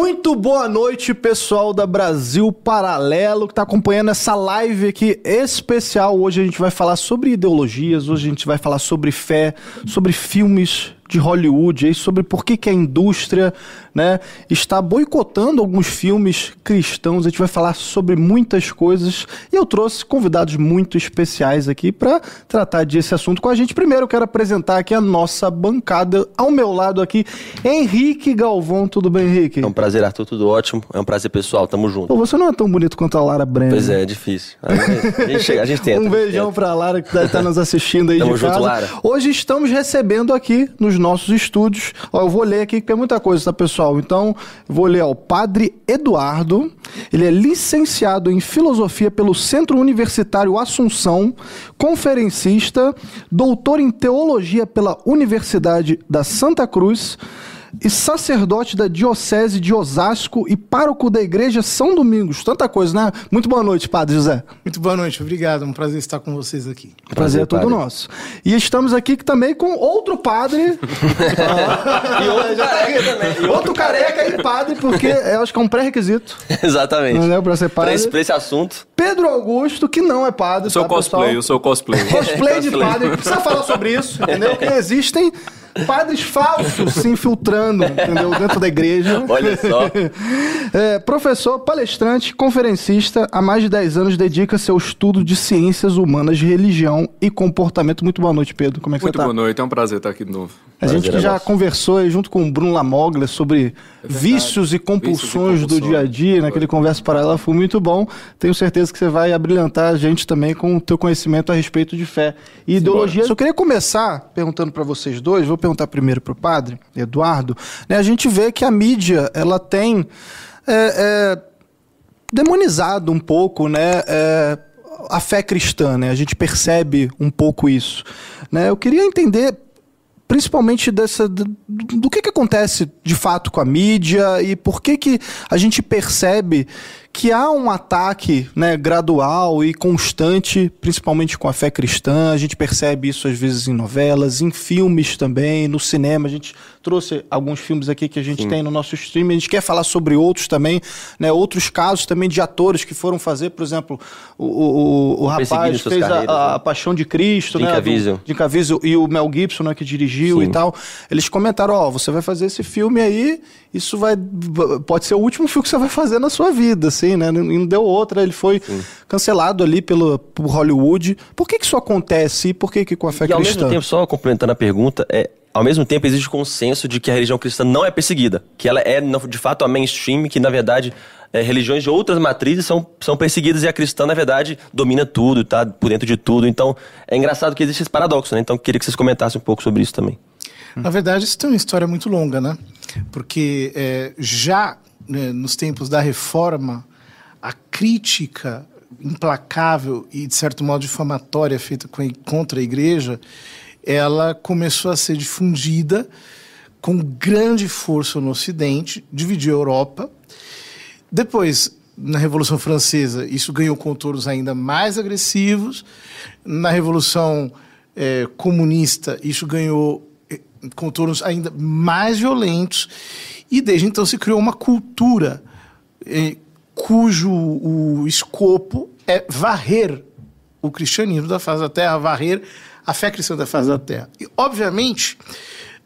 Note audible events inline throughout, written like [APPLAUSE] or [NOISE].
Muito boa noite, pessoal da Brasil Paralelo que está acompanhando essa live aqui especial. Hoje a gente vai falar sobre ideologias, hoje a gente vai falar sobre fé, sobre filmes de Hollywood aí sobre por que, que a indústria né, está boicotando alguns filmes cristãos. A gente vai falar sobre muitas coisas e eu trouxe convidados muito especiais aqui para tratar desse assunto com a gente. Primeiro eu quero apresentar aqui a nossa bancada. Ao meu lado aqui, Henrique Galvão. Tudo bem, Henrique? É um prazer, Arthur. Tudo ótimo. É um prazer pessoal. Tamo junto. Pô, você não é tão bonito quanto a Lara Brenner. Pois é, é difícil. A gente, a gente, chega, a gente tenta. [LAUGHS] um beijão para a Lara que deve estar nos assistindo aí Tamo de junto, casa. Lara. Hoje estamos recebendo aqui nos nossos estúdios. Ó, eu vou ler aqui que é muita coisa, tá, pessoal? Então, vou ler ó, o Padre Eduardo. Ele é licenciado em Filosofia pelo Centro Universitário Assunção, conferencista, doutor em Teologia pela Universidade da Santa Cruz e sacerdote da Diocese de Osasco e pároco da Igreja São Domingos. Tanta coisa, né? Muito boa noite, Padre José. Muito boa noite, obrigado. É um prazer estar com vocês aqui. Prazer, prazer é todo padre. nosso. E estamos aqui também com outro padre. [LAUGHS] [LAUGHS] E outro careca também. E outro careca e padre, porque eu acho que é um pré-requisito. Exatamente. Não é pra ser padre. Pra esse, pra esse assunto. Pedro Augusto, que não é padre. Eu sou tá, cosplay, pessoal? eu sou cosplay. Cosplay de padre. Precisa falar sobre isso, entendeu? Que existem padres falsos se infiltrando, entendeu? Dentro da igreja. Olha só. [LAUGHS] É, professor, palestrante, conferencista, há mais de 10 anos dedica-se ao estudo de ciências humanas, religião e comportamento. Muito boa noite, Pedro. Como é que Muito você tá? boa noite, é um prazer estar aqui de novo. A gente Prazer que é já nosso. conversou aí junto com o Bruno Lamoglia sobre vícios e compulsões do compulsões. dia a dia, naquele conversa para ela foi muito bom. Tenho certeza que você vai abrilhantar a gente também com o teu conhecimento a respeito de fé e ideologia. Só queria começar perguntando para vocês dois, vou perguntar primeiro para o padre Eduardo. Né, a gente vê que a mídia ela tem é, é, demonizado um pouco, né? é, a fé cristã, né? A gente percebe um pouco isso. Né? Eu queria entender principalmente dessa do, do que, que acontece de fato com a mídia e por que, que a gente percebe que há um ataque né, gradual e constante, principalmente com a fé cristã. A gente percebe isso às vezes em novelas, em filmes também, no cinema. A gente trouxe alguns filmes aqui que a gente tem no nosso stream. A gente quer falar sobre outros também, né, outros casos também de atores que foram fazer, por exemplo, o, o, o rapaz fez a, carreiras, a né? Paixão de Cristo, Jim né? do- Caviezel. Caviezel e o Mel Gibson, né, que dirigiu Sim. e tal. Eles comentaram, ó, você vai fazer esse filme aí, isso vai pode ser o último filme que você vai fazer na sua vida, assim, né? Não não deu outra, ele foi cancelado ali pelo por Hollywood. Por que que isso acontece e por que que com a fé E ao cristã? mesmo tempo, só complementando a pergunta, é, ao mesmo tempo existe consenso de que a religião cristã não é perseguida, que ela é de fato a mainstream, que na verdade é, religiões de outras matrizes são, são perseguidas e a cristã na verdade domina tudo, tá por dentro de tudo. Então é engraçado que existe esse paradoxo, né? Então queria que vocês comentassem um pouco sobre isso também. Na verdade, isso tem uma história muito longa, né? Porque é, já né, nos tempos da reforma, a crítica implacável e, de certo modo, difamatória feita contra a igreja, ela começou a ser difundida com grande força no Ocidente, dividiu a Europa. Depois, na Revolução Francesa, isso ganhou contornos ainda mais agressivos. Na Revolução eh, Comunista, isso ganhou eh, contornos ainda mais violentos. E desde então se criou uma cultura eh, cujo o escopo é varrer o cristianismo da face da terra, varrer a fé cristã da face da terra. E, obviamente,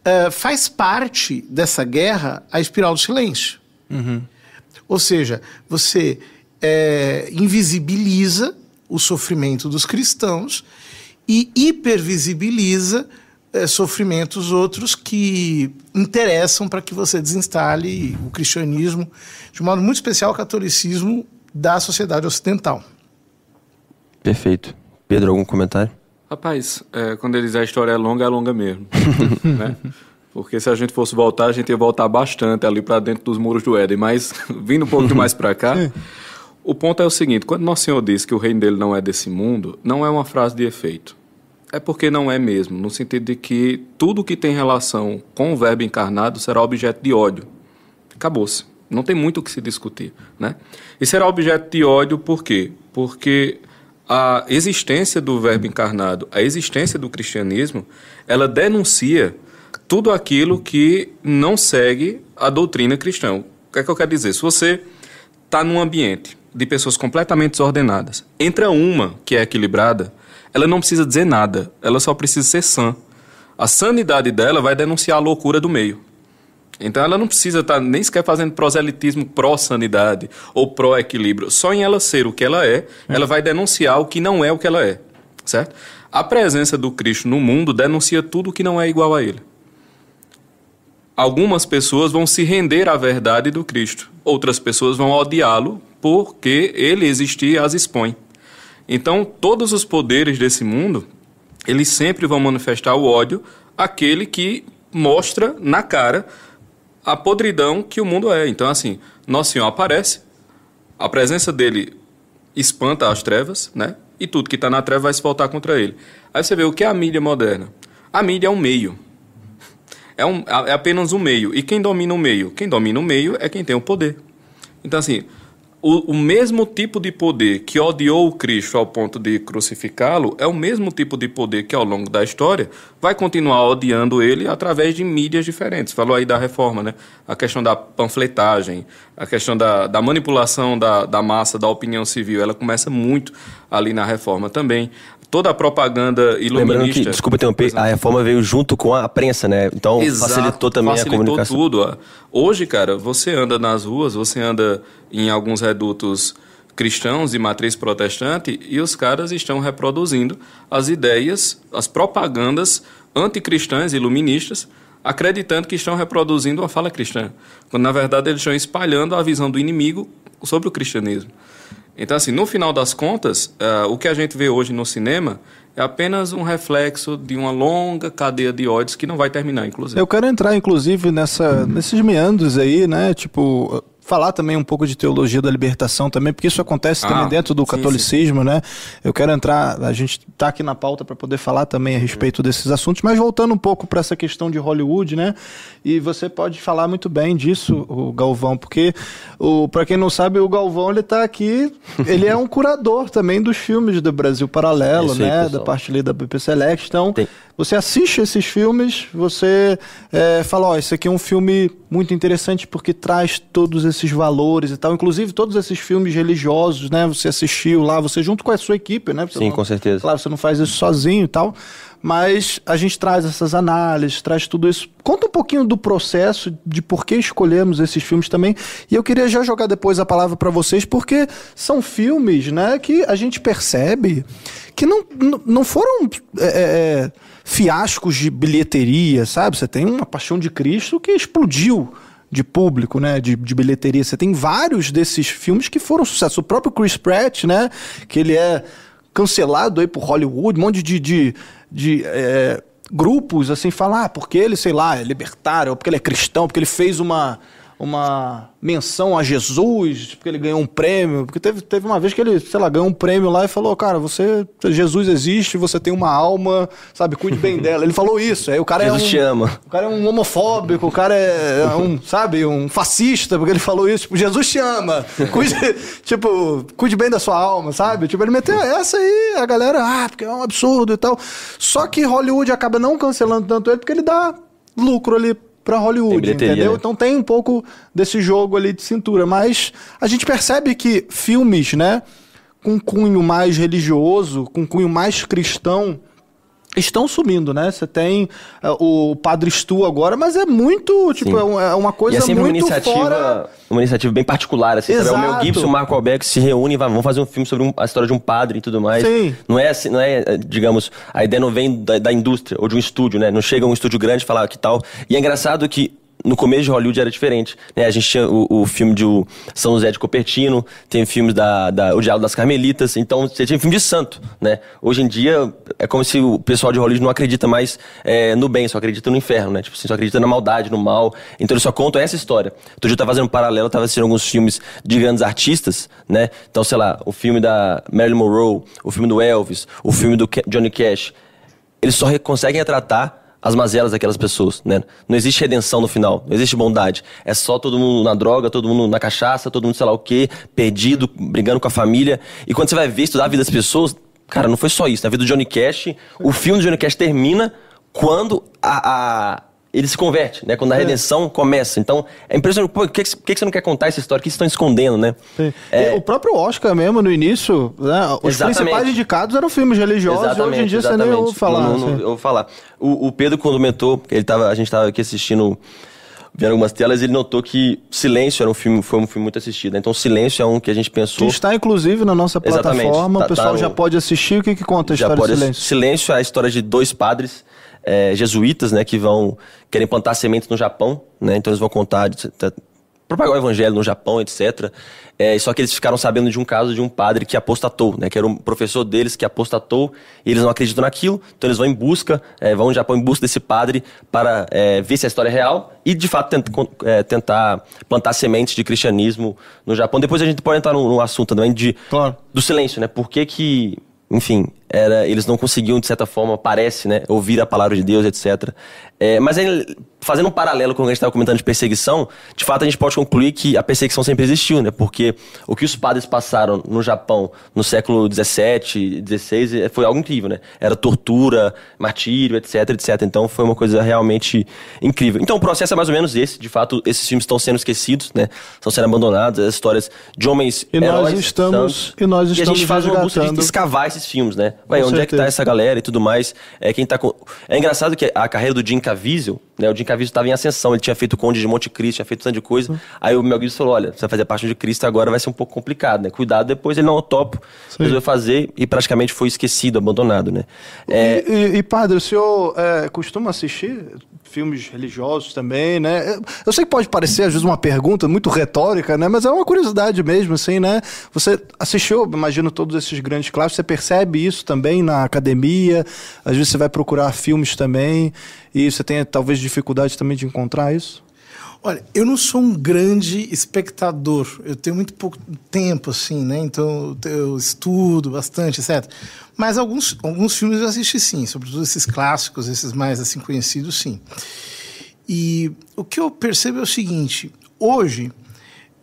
eh, faz parte dessa guerra a espiral do silêncio. Ou seja, você é, invisibiliza o sofrimento dos cristãos e hipervisibiliza é, sofrimentos outros que interessam para que você desinstale o cristianismo, de modo muito especial o catolicismo da sociedade ocidental. Perfeito. Pedro, algum comentário? Rapaz, é, quando eles a história é longa, é longa mesmo. [LAUGHS] né? Porque se a gente fosse voltar, a gente ia voltar bastante ali para dentro dos muros do Éden. Mas, vindo um pouco mais para cá, o ponto é o seguinte: quando Nosso Senhor diz que o reino dele não é desse mundo, não é uma frase de efeito. É porque não é mesmo, no sentido de que tudo que tem relação com o Verbo encarnado será objeto de ódio. Acabou-se. Não tem muito o que se discutir. Né? E será objeto de ódio por quê? Porque a existência do Verbo encarnado, a existência do cristianismo, ela denuncia tudo aquilo que não segue a doutrina cristã. O que é que eu quero dizer? Se você está num ambiente de pessoas completamente desordenadas, entra uma que é equilibrada, ela não precisa dizer nada, ela só precisa ser sã. A sanidade dela vai denunciar a loucura do meio. Então ela não precisa estar tá nem sequer fazendo proselitismo pró-sanidade ou pró-equilíbrio. Só em ela ser o que ela é, ela vai denunciar o que não é o que ela é. Certo? A presença do Cristo no mundo denuncia tudo o que não é igual a ele. Algumas pessoas vão se render à verdade do Cristo, outras pessoas vão odiá-lo porque ele existir e as expõe. Então, todos os poderes desse mundo, eles sempre vão manifestar o ódio àquele que mostra na cara a podridão que o mundo é. Então, assim, Nosso Senhor aparece, a presença dele espanta as trevas, né? E tudo que está na treva vai se voltar contra ele. Aí você vê o que é a mídia moderna. A mídia é um meio. É, um, é apenas um meio. E quem domina o meio? Quem domina o meio é quem tem o poder. Então, assim, o, o, mesmo tipo de poder que odiou o Cristo ao ponto de crucificá-lo é o mesmo tipo de poder que, ao longo da história, vai continuar odiando ele através de mídias diferentes. Falou aí da reforma, né? A questão da panfletagem, a questão da, da manipulação da, da massa, da opinião civil, ela começa muito ali na reforma também toda a propaganda iluminista. Lembrando que, desculpa interromper, a reforma veio junto com a prensa, né? Então Exato, facilitou também facilitou a comunicação. tudo. Hoje, cara, você anda nas ruas, você anda em alguns redutos cristãos de matriz protestante e os caras estão reproduzindo as ideias, as propagandas anticristãs, iluministas, acreditando que estão reproduzindo uma fala cristã, quando na verdade eles estão espalhando a visão do inimigo sobre o cristianismo. Então, assim, no final das contas, uh, o que a gente vê hoje no cinema é apenas um reflexo de uma longa cadeia de ódios que não vai terminar, inclusive. Eu quero entrar, inclusive, nessa, nesses meandros aí, né? Tipo, falar também um pouco de teologia da libertação também, porque isso acontece ah, também dentro do sim, catolicismo, sim. né? Eu quero entrar, a gente está aqui na pauta para poder falar também a respeito desses assuntos, mas voltando um pouco para essa questão de Hollywood, né? E você pode falar muito bem disso, o Galvão, porque o para quem não sabe, o Galvão ele tá aqui, ele é um curador também dos filmes do Brasil Paralelo, né? Da parte ali da BP Select. Então, Tem. Você assiste esses filmes, você é, fala, ó, oh, esse aqui é um filme muito interessante porque traz todos esses valores e tal. Inclusive, todos esses filmes religiosos, né? Você assistiu lá, você junto com a sua equipe, né? Você Sim, não, com certeza. Claro, você não faz isso sozinho e tal. Mas a gente traz essas análises, traz tudo isso. Conta um pouquinho do processo, de por que escolhemos esses filmes também. E eu queria já jogar depois a palavra para vocês, porque são filmes né, que a gente percebe que não, não foram é, é, é, fiascos de bilheteria, sabe? Você tem uma Paixão de Cristo que explodiu de público, né, de, de bilheteria. Você tem vários desses filmes que foram sucesso. O próprio Chris Pratt, né, que ele é cancelado aí por Hollywood, um monte de, de, de é, grupos assim falar, ah, porque ele, sei lá, é libertário, ou porque ele é cristão, porque ele fez uma uma menção a Jesus, porque ele ganhou um prêmio. Porque teve, teve uma vez que ele, sei lá, ganhou um prêmio lá e falou: Cara, você, Jesus existe, você tem uma alma, sabe, cuide bem [LAUGHS] dela. Ele falou isso. Aí o cara Jesus é um, te ama. O cara é um homofóbico, o cara é, é um, sabe, um fascista, porque ele falou isso. Tipo, Jesus te ama. Cuide, [LAUGHS] tipo, cuide bem da sua alma, sabe? Tipo, ele meteu essa aí, a galera, ah, porque é um absurdo e tal. Só que Hollywood acaba não cancelando tanto ele porque ele dá lucro ali para Hollywood, entendeu? Né? Então tem um pouco desse jogo ali de cintura, mas a gente percebe que filmes, né, com cunho mais religioso, com cunho mais cristão, estão sumindo, né? Você tem uh, o Padre Stu agora, mas é muito, tipo, é, é uma coisa e é sempre muito uma iniciativa, fora... uma iniciativa bem particular, assim, Exato. sabe? O Mel Gibson e o Marco Albeck se reúnem, vão fazer um filme sobre um, a história de um padre e tudo mais. Sim. Não é assim, não é, digamos, a ideia não vem da, da indústria ou de um estúdio, né? Não chega um estúdio grande e fala ah, que tal. E é engraçado que no começo de Hollywood era diferente. Né? A gente tinha o, o filme de o São José de Copertino, tem filmes da, da O Diálogo das Carmelitas, então você tinha filme de santo. Né? Hoje em dia é como se o pessoal de Hollywood não acredita mais é, no bem, só acredita no inferno, né? Tipo assim, só acredita na maldade, no mal. Então eles só contam essa história. Então eu estava fazendo um paralelo, estava assistindo alguns filmes de grandes artistas, né? Então, sei lá, o filme da Marilyn Monroe, o filme do Elvis, o filme do Johnny Cash. Eles só conseguem retratar as mazelas daquelas pessoas, né? Não existe redenção no final, não existe bondade. É só todo mundo na droga, todo mundo na cachaça, todo mundo sei lá o quê, perdido, brigando com a família. E quando você vai ver, estudar a vida das pessoas, cara, não foi só isso. Na vida do Johnny Cash, o filme do Johnny Cash termina quando a, a ele se converte, né? Quando a é. redenção é. começa. Então, é impressionante. Por que, que, você não quer contar essa história? O que vocês estão escondendo, né? É... O próprio Oscar mesmo, no início, né? os exatamente. principais indicados eram filmes religiosos exatamente, hoje em dia exatamente. você nem ouve falar. Não, não, eu vou falar. O, o Pedro comentou, ele tava, a gente estava aqui assistindo vendo algumas telas, ele notou que Silêncio era um filme, foi um filme muito assistido. Então Silêncio é um que a gente pensou. Que está inclusive na nossa plataforma, tá, o pessoal tá no... já pode assistir. O que, que conta a já história pode... de Silêncio? Silêncio é a história de dois padres é, jesuítas, né, que vão querem plantar sementes no Japão, né? Então eles vão contar propagar o evangelho no Japão, etc. É, só que eles ficaram sabendo de um caso de um padre que apostatou, né? Que era um professor deles que apostatou e eles não acreditam naquilo, então eles vão em busca, é, vão no Japão em busca desse padre para é, ver se a história é real e de fato tent, é, tentar plantar sementes de cristianismo no Japão. Depois a gente pode entrar no, no assunto também de, claro. do silêncio, né? Por que que, enfim, era, eles não conseguiam, de certa forma, parece, né, ouvir a palavra de Deus, etc. É, mas aí, fazendo um paralelo com o que a gente estava comentando de perseguição, de fato a gente pode concluir que a perseguição sempre existiu, né? Porque o que os padres passaram no Japão no século XVII, XVI foi algo incrível, né? Era tortura, martírio, etc, etc. Então foi uma coisa realmente incrível. Então o processo é mais ou menos esse. De fato, esses filmes estão sendo esquecidos, né? Estão sendo abandonados, as histórias de homens e heróis, nós estamos e nós estamos e a gente faz uma busca de escavar esses filmes, né? Vai, onde certeza. é que tá essa galera e tudo mais? É quem tá com... É engraçado que a carreira do Jim Caviezel, né? O Jim Caviezel estava em ascensão, ele tinha feito o Conde de Monte Cristo, tinha feito tanto de coisa. Uhum. Aí o Mel Gibson falou: olha, você vai fazer parte de Cristo agora vai ser um pouco complicado, né? Cuidado, depois ele não topo, resolveu fazer e praticamente foi esquecido, abandonado, né? É... E, e, e, padre, o senhor é, costuma assistir filmes religiosos também, né? Eu sei que pode parecer, às vezes, uma pergunta muito retórica, né? Mas é uma curiosidade mesmo, assim, né? Você assistiu, imagino, todos esses grandes clássicos, você percebe isso também na academia, às vezes você vai procurar filmes também, e você tem talvez dificuldade também de encontrar isso? Olha, eu não sou um grande espectador. Eu tenho muito pouco tempo, assim, né? Então eu estudo bastante, etc. Mas alguns, alguns filmes eu assisti sim, sobretudo esses clássicos, esses mais assim conhecidos, sim. E o que eu percebo é o seguinte: hoje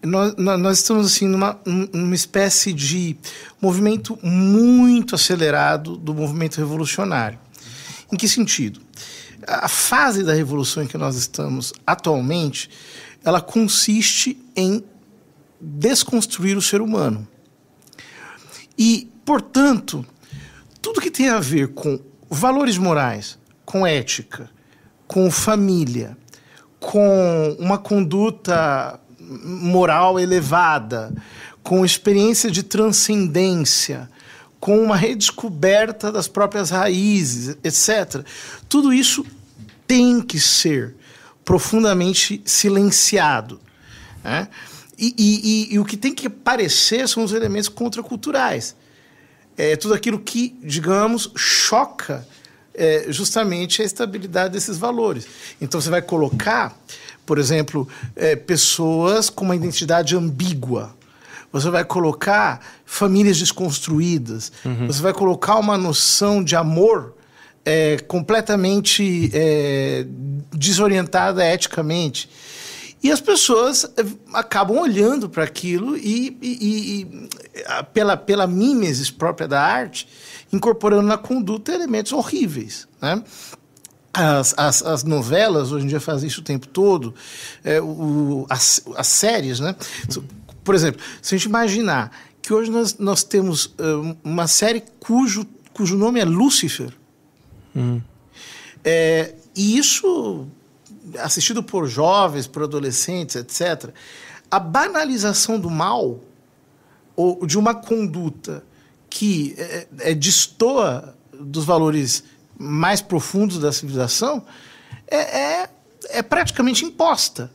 nós, nós estamos assim numa, numa espécie de movimento muito acelerado do movimento revolucionário. Em que sentido? A fase da revolução em que nós estamos atualmente, ela consiste em desconstruir o ser humano. E, portanto, tudo que tem a ver com valores morais, com ética, com família, com uma conduta moral elevada, com experiência de transcendência, com uma redescoberta das próprias raízes, etc. Tudo isso tem que ser profundamente silenciado. Né? E, e, e, o que tem que aparecer são os elementos contraculturais. É tudo aquilo que, digamos, choca é, justamente a estabilidade desses valores. Então você vai colocar, por exemplo, é, pessoas com uma identidade ambígua você vai colocar famílias desconstruídas, uhum. você vai colocar uma noção de amor é, completamente é, desorientada eticamente. E as pessoas é, acabam olhando para aquilo e, e, e, pela, pela mimesis própria da arte, incorporando na conduta elementos horríveis. Né? As, as, as, novelas hoje em dia fazem isso o tempo todo, é, o, as, as séries, né? Por exemplo, se a gente imaginar que hoje nós, nós temos uma série cujo, cujo nome é Lúcifer, hum. é, e isso assistido por jovens, por adolescentes, etc., a banalização do mal ou de uma conduta que é, é, destoa dos valores mais profundos da civilização é, é, é praticamente imposta.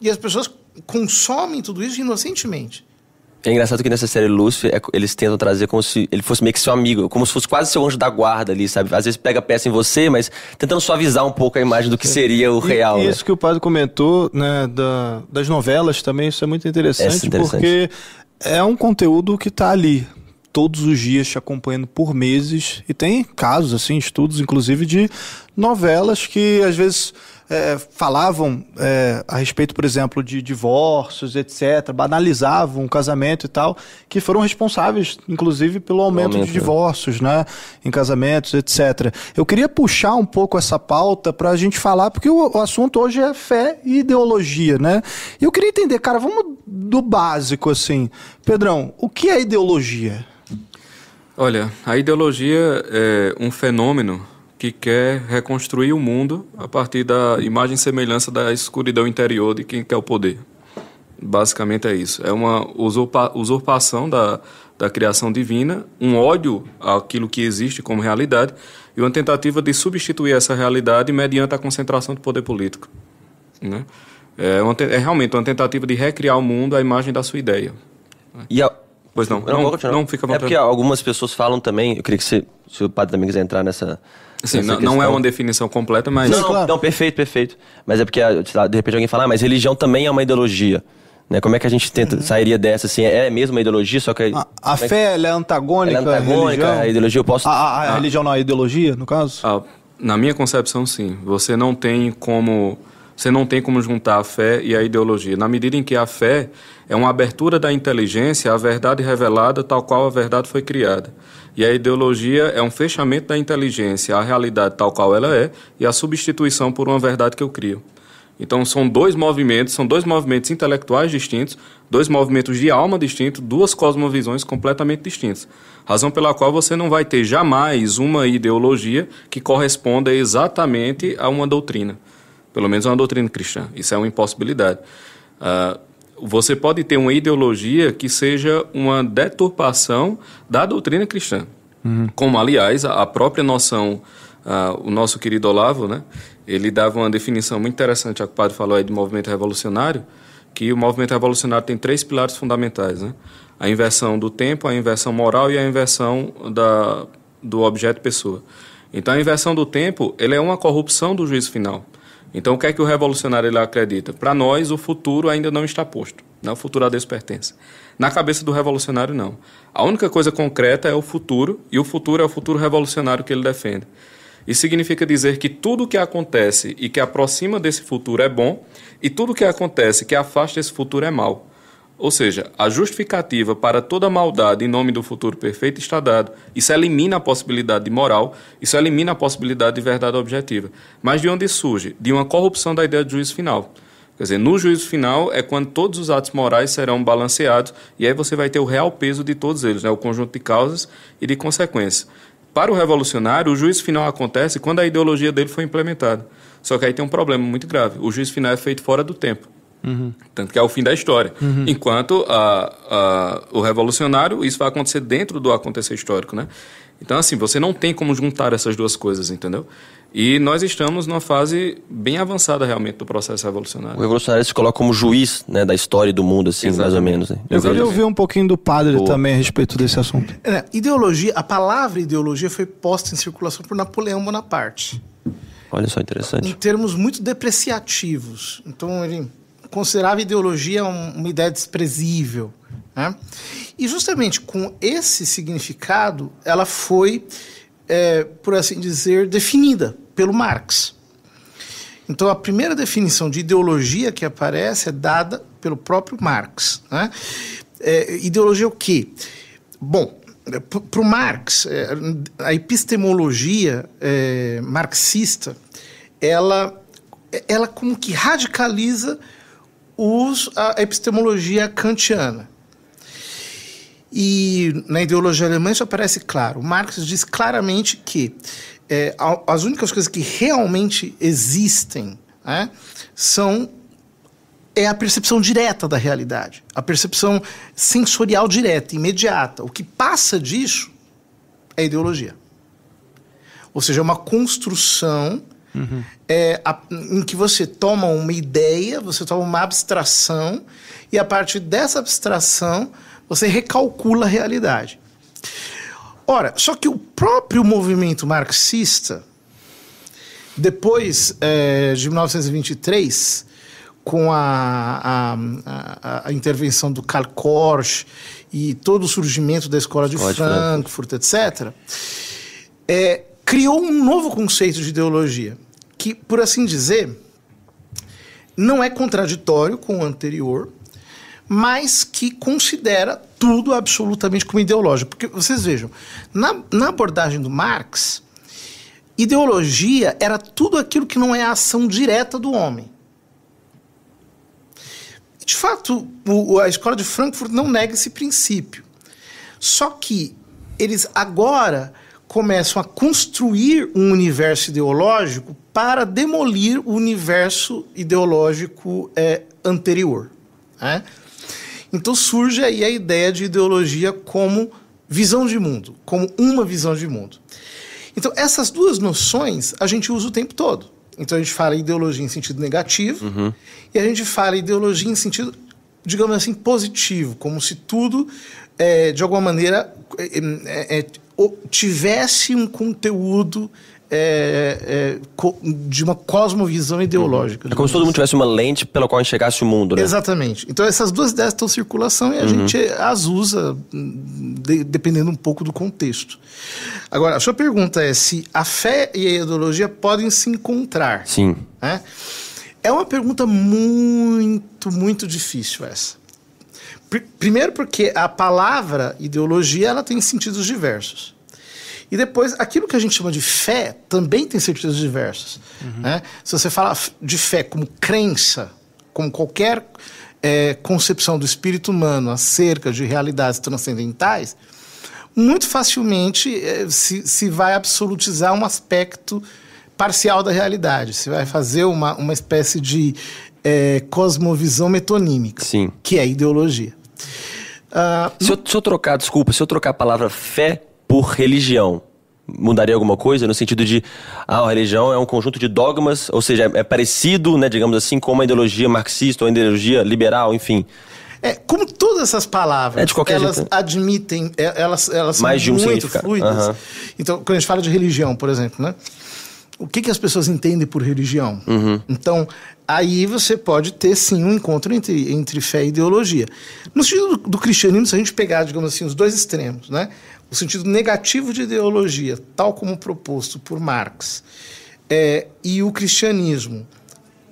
E as pessoas consomem tudo isso inocentemente. É engraçado que nessa série Lúcifer, é, eles tentam trazer como se ele fosse meio que seu amigo, como se fosse quase seu anjo da guarda ali, sabe? Às vezes pega peça em você, mas tentando suavizar um pouco a imagem do que seria o e, real. E né? isso que o padre comentou, né, da, das novelas também, isso é muito interessante, é interessante. porque é um conteúdo que está ali todos os dias te acompanhando por meses e tem casos assim, estudos inclusive de novelas que às vezes é, falavam é, a respeito, por exemplo, de divórcios, etc., banalizavam o casamento e tal, que foram responsáveis, inclusive, pelo aumento, aumento de né? divórcios, né? Em casamentos, etc. Eu queria puxar um pouco essa pauta para a gente falar, porque o, o, assunto hoje é fé e ideologia, né? E eu queria entender, cara, vamos do básico, assim. Pedrão, o que é ideologia? Olha, a ideologia é um fenômeno que quer reconstruir o mundo a partir da imagem e semelhança da escuridão interior de quem quer o poder. Basicamente é isso. É uma usurpa usurpação da, da criação divina, um ódio àquilo que existe como realidade e uma tentativa de substituir essa realidade mediante a concentração do poder político. Né? É, uma, é realmente uma tentativa de recriar o mundo à imagem da sua ideia. E a, Pois não, não, não, não fica à vontade. É porque algumas pessoas falam também, eu queria que você, se o padre também quiser entrar nessa. Sim, não, não, é uma definição completa, mas. Não, claro. não, perfeito, perfeito. Mas é porque, de repente, alguém fala, ah, mas religião também é uma ideologia. Né? Como é que a gente tenta, uhum. sairia dessa assim? É mesmo uma ideologia, só que. A, a é fé é, é antagônica, ela é antagônica à religião. Eu posso... A, a, a religião não é ideologia, no caso? Ah, na minha concepção, sim. Você não tem como você não tem como juntar a fé e a ideologia. Na medida em que a fé é uma abertura da inteligência à verdade revelada tal qual a verdade foi criada. E a ideologia é um fechamento da inteligência à realidade tal qual ela é e a substituição por uma verdade que eu crio. Então são dois movimentos, são dois movimentos intelectuais distintos, dois movimentos de alma distintos, duas cosmovisões completamente distintas. Razão pela qual você não vai ter jamais uma ideologia que corresponda exatamente a uma doutrina pelo menos uma doutrina cristã. Isso é uma impossibilidade. Uh, você pode ter uma ideologia que seja uma deturpação da doutrina cristã. Uhum. Como, aliás, a própria noção, uh, o nosso querido Olavo, né, ele dava uma definição muito interessante, a que o padre falou aí de movimento revolucionário, que o movimento revolucionário tem três pilares fundamentais. Né? A inversão do tempo, a inversão moral e a inversão da, do objeto pessoa. Então, a inversão do tempo ele é uma corrupção do juízo final. Então, o que é que o revolucionário ele acredita? Para nós, o futuro ainda não está posto. Né? O futuro a Deus pertence. Na cabeça do revolucionário, não. A única coisa concreta é o futuro, e o futuro é o futuro revolucionário que ele defende. Isso significa dizer que tudo o que acontece e que aproxima desse futuro é bom, e tudo o que acontece que afasta esse futuro é mal. Ou seja, a justificativa para toda maldade em nome do futuro perfeito está dado. Isso elimina a possibilidade de moral, isso elimina a possibilidade de verdade objetiva. Mas de onde surge? De uma corrupção da ideia de juízo final. Quer dizer, no juízo final é quando todos os atos morais serão balanceados e aí você vai ter o real peso de todos eles, né? o conjunto de causas e de consequências. Para o revolucionário, o juízo final acontece quando a ideologia dele foi implementada. Só que aí tem um problema muito grave. O juízo final é feito fora do tempo. Uhum. Tanto que é o fim da história. Uhum. Enquanto a, a, o revolucionário, isso vai acontecer dentro do acontecer histórico, né? Então, assim, você não tem como juntar essas duas coisas, entendeu? E nós estamos numa fase bem avançada realmente do processo revolucionário. O revolucionário se coloca como juiz né, da história do mundo, assim, Exatamente. mais ou menos. Né? Eu queria ouvir um pouquinho do padre também a respeito desse assunto. É, ideologia, a palavra ideologia foi posta em circulação por Napoleão Bonaparte. Olha só, interessante. Em termos muito depreciativos. Então, ele considerava ideologia uma ideia desprezível. Né? E justamente com esse significado, ela foi, é, por assim dizer, definida pelo Marx. Então, a primeira definição de ideologia que aparece é dada pelo próprio Marx. Né? É, ideologia o quê? Bom, para o Marx, é, a epistemologia é, marxista, ela, ela como que radicaliza os, a epistemologia kantiana. E na ideologia alemã isso aparece claro. Marx diz claramente que é, as únicas coisas que realmente existem né, são é a percepção direta da realidade, a percepção sensorial direta, imediata. O que passa disso é ideologia. Ou seja, é uma construção Uhum. É, a, em que você toma uma ideia, você toma uma abstração, e a partir dessa abstração você recalcula a realidade. Ora, só que o próprio movimento marxista, depois é, de 1923, com a, a, a, intervenção do Karl Korsch e todo o surgimento da escola de Frankfurt, etc., é, criou um novo conceito de ideologia, que, por assim dizer, não é contraditório com o anterior, mas que considera tudo absolutamente como ideológico. Porque vocês vejam, na, na abordagem do Marx, ideologia era tudo aquilo que não é a ação direta do homem. De fato, a escola de Frankfurt não nega esse princípio. Só que eles agora começam a construir um universo ideológico para demolir o universo ideológico é, anterior. Né? Então surge aí a ideia de ideologia como visão de mundo, como uma visão de mundo. Então essas duas noções a gente usa o tempo todo. Então a gente fala ideologia em sentido negativo uhum. e a gente fala ideologia em sentido, digamos assim, positivo, como se tudo, é, de alguma maneira, é, é, tivesse um conteúdo é, é, de uma cosmovisão ideológica. É como se todo mundo tivesse uma lente pela qual enxergasse o mundo, né? Exatamente. Então essas duas ideias estão em circulação e a uhum. gente as usa de, dependendo um pouco do contexto. Agora, a sua pergunta é se a fé e a ideologia podem se encontrar. Sim. Né? É uma pergunta muito, muito difícil essa. Primeiro porque a palavra ideologia ela tem sentidos diversos. E depois, aquilo que a gente chama de fé também tem sentidos diversos. Uhum. Né? Se você fala de fé como crença, como qualquer é, concepção do espírito humano acerca de realidades transcendentais, muito facilmente é, se, se vai absolutizar um aspecto parcial da realidade. Se vai fazer uma, uma espécie de é, cosmovisão metonímica, Sim. que é ideologia. Uh, se, eu, se eu trocar, desculpa, se eu trocar a palavra fé por religião, mudaria alguma coisa no sentido de ah, a religião é um conjunto de dogmas, ou seja, é, é parecido, né, digamos assim, com a ideologia marxista ou a ideologia liberal, enfim. É, como todas essas palavras, é de qualquer elas jeito. admitem, é, elas, elas Mais são de um muito fluidas. Uhum. Então, quando a gente fala de religião, por exemplo, né? O que, que as pessoas entendem por religião? Uhum. Então, aí você pode ter sim um encontro entre, entre fé e ideologia. No sentido do, do cristianismo, se a gente pegar, digamos assim, os dois extremos, né? o sentido negativo de ideologia, tal como proposto por Marx, é, e o cristianismo,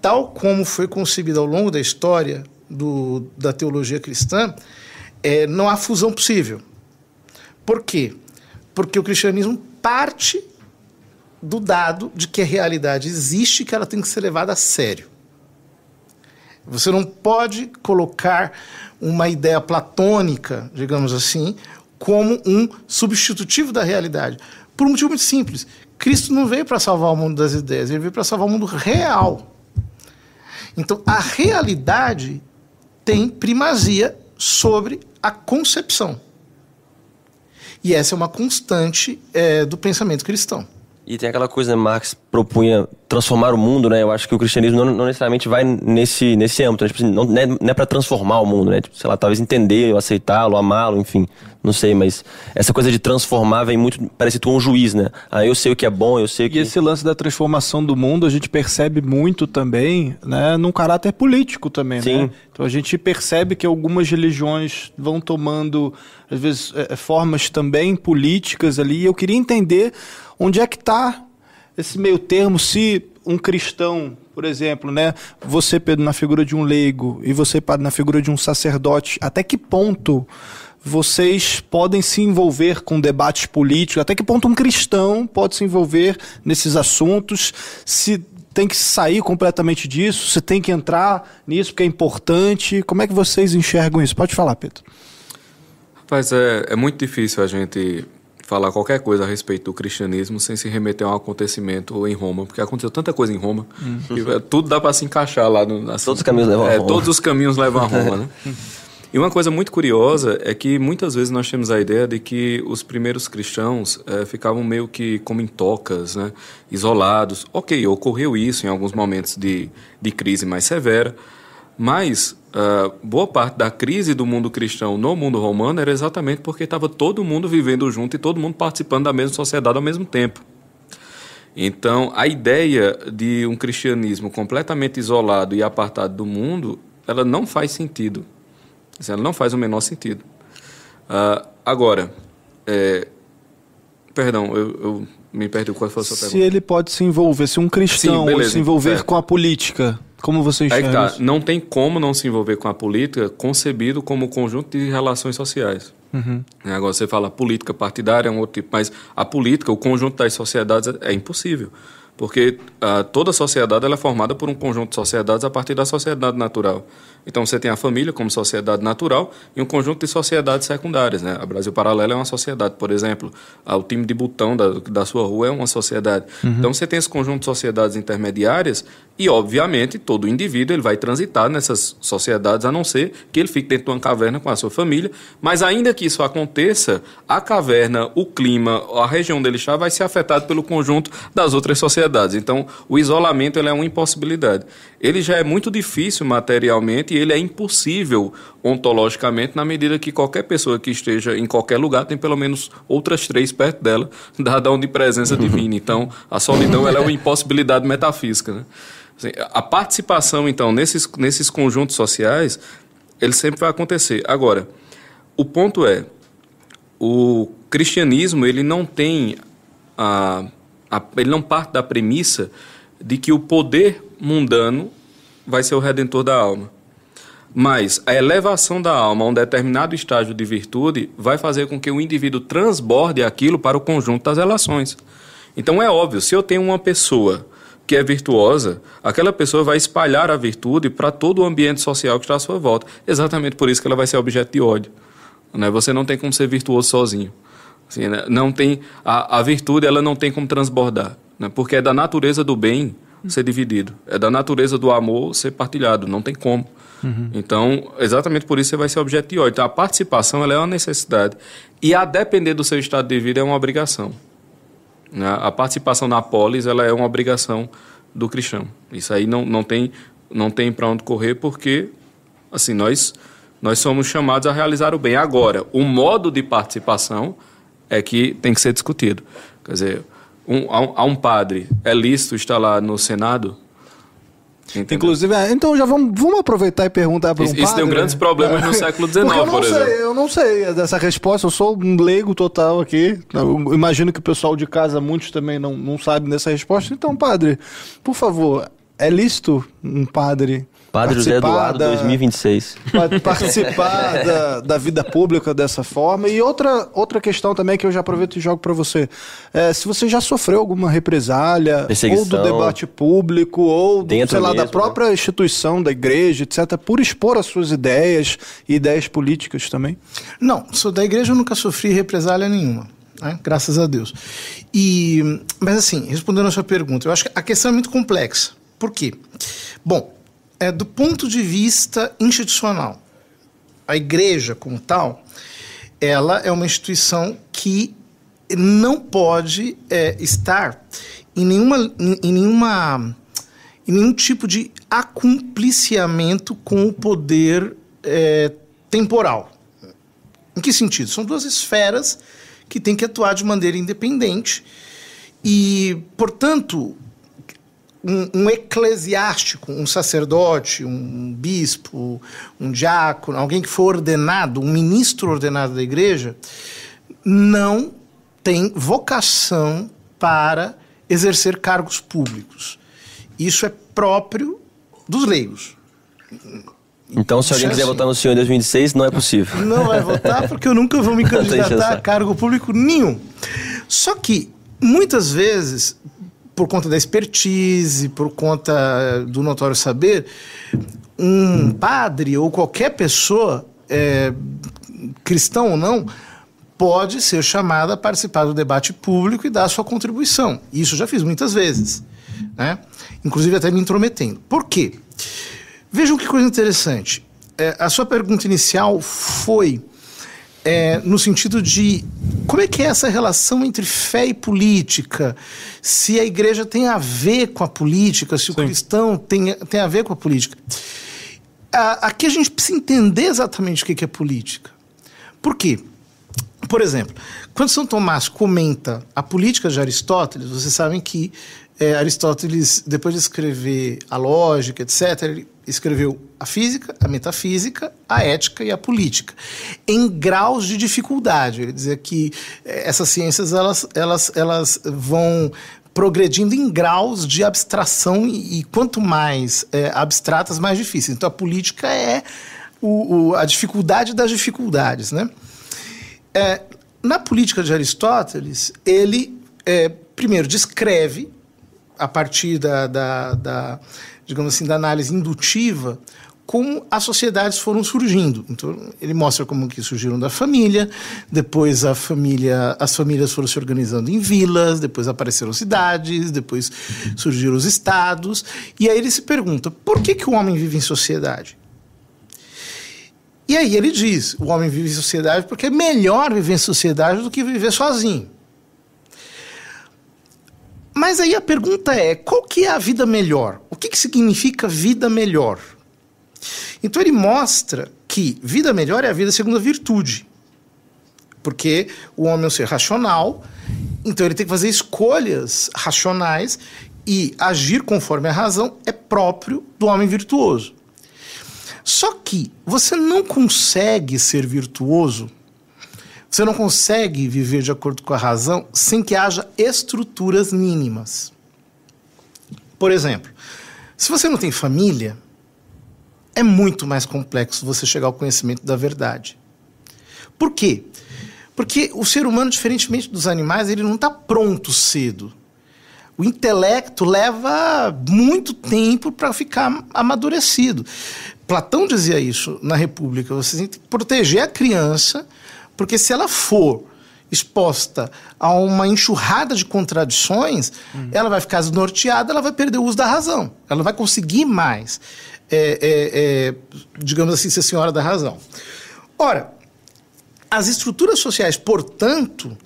tal como foi concebido ao longo da história do, da teologia cristã, é, não há fusão possível. Por quê? Porque o cristianismo parte do dado de que a realidade existe e que ela tem que ser levada a sério. Você não pode colocar uma ideia platônica, digamos assim, como um substitutivo da realidade. Por um motivo muito simples. Cristo não veio para salvar o mundo das ideias, ele veio para salvar o mundo real. Então, a realidade tem primazia sobre a concepção. E essa é uma constante é, do pensamento cristão. E tem aquela coisa, né, Marx propunha transformar o mundo, né? Eu acho que o cristianismo não, não necessariamente vai nesse, nesse âmbito. Né? Tipo assim, não, não é, não é para transformar o mundo, né? Tipo, sei lá, talvez entender, aceitá-lo, amá-lo, enfim. Não sei, mas essa coisa de transformar vem muito parecido com um juiz, né? Ah, eu sei o que é bom, eu sei o que... E esse lance da transformação do mundo a gente percebe muito também, né? Num caráter político também, Sim. né? Então a gente percebe que algumas religiões vão tomando, às vezes, é, formas também políticas ali. E eu queria entender Onde é que está esse meio termo se um cristão, por exemplo, né, você Pedro na figura de um leigo e você Padre na figura de um sacerdote, até que ponto vocês podem se envolver com debates políticos? Até que ponto um cristão pode se envolver nesses assuntos? Se tem que sair completamente disso? Se tem que entrar nisso porque é importante? Como é que vocês enxergam isso? Pode falar, Pedro. Rapaz, é, é muito difícil a gente falar qualquer coisa a respeito do cristianismo sem se remeter a um acontecimento em Roma, porque aconteceu tanta coisa em Roma hum. que é, tudo dá para se encaixar lá no, assim, todos os caminhos levam é, a Roma. Todos os caminhos levam a Roma, né? [LAUGHS] E uma coisa muito curiosa é que muitas vezes nós temos a ideia de que os primeiros cristãos é, ficavam meio que como em tocas, né? isolados. Ok, ocorreu isso em alguns momentos de, de crise mais severa, mas uh, boa parte da crise do mundo cristão no mundo romano era exatamente porque estava todo mundo vivendo junto e todo mundo participando da mesma sociedade ao mesmo tempo. Então, a ideia de um cristianismo completamente isolado e apartado do mundo, ela não faz sentido. Ela não faz o menor sentido. Uh, agora, é, perdão, eu, eu, me perdi qual foi a sua pergunta. Se ele pode se envolver, se um cristão Sim, beleza, se envolver é. com a política, Como você enxerga Aí tá, isso? não tem como não se envolver com a política concebido como conjunto de relações sociais. Uhum. Agora você fala política partidária é um outro tipo, mas a política, o conjunto das sociedades é, é impossível. Porque uh, toda sociedade ela é formada por um conjunto de sociedades a partir da sociedade natural. Então você tem a família como sociedade natural e um conjunto de sociedades secundárias. Né? A Brasil Paralelo é uma sociedade, por exemplo. Ah, o time de botão da, da sua rua é uma sociedade. Uhum. Então você tem esse conjunto de sociedades intermediárias e, obviamente, todo indivíduo ele vai transitar nessas sociedades, a não ser que ele fique dentro de uma caverna com a sua família. Mas ainda que isso aconteça, a caverna, o clima, a região onde ele está vai ser afetado pelo conjunto das outras sociedades. Então o isolamento ele é uma impossibilidade. Ele já é muito difícil materialmente ele é impossível ontologicamente na medida que qualquer pessoa que esteja em qualquer lugar tem pelo menos outras três perto dela, [LAUGHS] dada a onipresença divina. Então, a solidão ela é uma impossibilidade metafísica. Né? Assim, a participação, então, nesses, nesses conjuntos sociais, ele sempre vai acontecer. Agora, o ponto é, o cristianismo ele não tem a, a, ele não parte da premissa de que o poder mundano vai ser o redentor da alma. Mas a elevação da alma a um determinado estágio de virtude vai fazer com que o indivíduo transborde aquilo para o conjunto das relações. Então é óbvio, se eu tenho uma pessoa que é virtuosa, aquela pessoa vai espalhar a virtude para todo o ambiente social que está à sua volta. Exatamente por isso que ela vai ser objeto de ódio. Né? Você não tem como ser virtuoso sozinho. Assim, né? não tem a, a virtude ela não tem como transbordar, né? porque é da natureza do bem ser dividido, é da natureza do amor ser partilhado, não tem como. Uhum. Então, exatamente por isso você vai ser objeto de ódio. Então, a participação ela é uma necessidade. E a depender do seu estado de vida é uma obrigação. Né? A participação na polis ela é uma obrigação do cristão. Isso aí não, não tem, não tem para onde correr, porque assim nós, nós somos chamados a realizar o bem. Agora, o modo de participação é que tem que ser discutido. Quer dizer, um, a, um, um padre é lícito estar lá no Senado Entendeu? Inclusive, é, então já vamos, vamos aproveitar e perguntar para um isso, padre. Isso deu grandes problemas no século XIX, eu não por sei, exemplo. Eu não sei dessa resposta, eu sou um leigo total aqui. Eu imagino que o pessoal de casa, muitos também não, não sabem dessa resposta. Então, padre, por favor, é lícito um padre Padre José Eduardo, da, 2026. Participar da, da, vida pública dessa forma. E outra, outra questão também que eu já aproveito e jogo para você. É, se você já sofreu alguma represália, ou do debate público, ou do, sei lá, mesmo, da né? própria né? instituição, da igreja, etc., por expor as suas ideias e ideias políticas também? Não, sou da igreja eu nunca sofri represália nenhuma. Né? Graças a Deus. E, mas assim, respondendo a sua pergunta, eu acho que a questão é muito complexa. Por quê? Bom, é, do ponto de vista institucional, a igreja como tal, ela é uma instituição que não pode é, estar em nenhuma, em, nenhuma em nenhum tipo de acumpliciamento com o poder é, temporal. Em que sentido? São duas esferas que têm que atuar de maneira independente e, portanto, um, um, eclesiástico, um sacerdote, um bispo, um diácono, alguém que for ordenado, um ministro ordenado da igreja, não tem vocação para exercer cargos públicos. Isso é próprio dos leigos. Então, se alguém quiser assim. votar no senhor em 2026, não é possível. Não vai votar porque eu nunca vou me [LAUGHS] candidatar a cargo público nenhum. Só que, muitas vezes, por conta da expertise, por conta do notório saber, um padre ou qualquer pessoa, é, cristão ou não, pode ser chamada a participar do debate público e dar a sua contribuição. Isso eu já fiz muitas vezes, né? inclusive até me intrometendo. Por quê? Vejam que coisa interessante. É, a sua pergunta inicial foi é, no sentido de como é que é essa relação entre fé e política? Se a igreja tem a ver com a política, se Sim. o cristão tem, tem a ver com a política. aqui a gente precisa entender exatamente o que é política. Por quê? Por exemplo, quando São Tomás comenta a política de Aristóteles, vocês sabem que é, Aristóteles, depois de escrever a lógica, etc., ele escreveu a física, a metafísica, a ética e a política, em graus de dificuldade. Ele dizia que é, essas ciências elas, elas, elas vão progredindo em graus de abstração e, e quanto mais é, abstratas, mais difíceis. Então a política é o, o, a dificuldade das dificuldades. Né? É, na política de Aristóteles, ele é, primeiro descreve, a partir da, da, da, digamos assim, da análise indutiva, como as sociedades foram surgindo. Então, ele mostra como que surgiram da família, depois a família, as famílias foram se organizando em vilas, depois apareceram cidades, depois surgiram os estados, e aí ele se pergunta: por que que o homem vive em sociedade? E aí ele diz: o homem vive em sociedade porque é melhor viver em sociedade do que viver sozinho. Mas aí a pergunta é: qual que é a vida melhor? O que, que significa vida melhor? Então ele mostra que vida melhor é a vida segundo a virtude. Porque o homem é um ser racional, então ele tem que fazer escolhas racionais e agir conforme a razão é próprio do homem virtuoso. Só que você não consegue ser virtuoso, você não consegue viver de acordo com a razão sem que haja estruturas mínimas. Por exemplo, se você não tem família, é muito mais complexo você chegar ao conhecimento da verdade. Por quê? Porque o ser humano, diferentemente dos animais, ele não está pronto cedo. O intelecto leva muito tempo para ficar amadurecido. Platão dizia isso na República. Você tem que proteger a criança, porque se ela for exposta a uma enxurrada de contradições, uhum. ela vai ficar desnorteada, ela vai perder o uso da razão. Ela não vai conseguir mais é, é, é, digamos assim, ser senhora da razão. Ora, as estruturas sociais, portanto,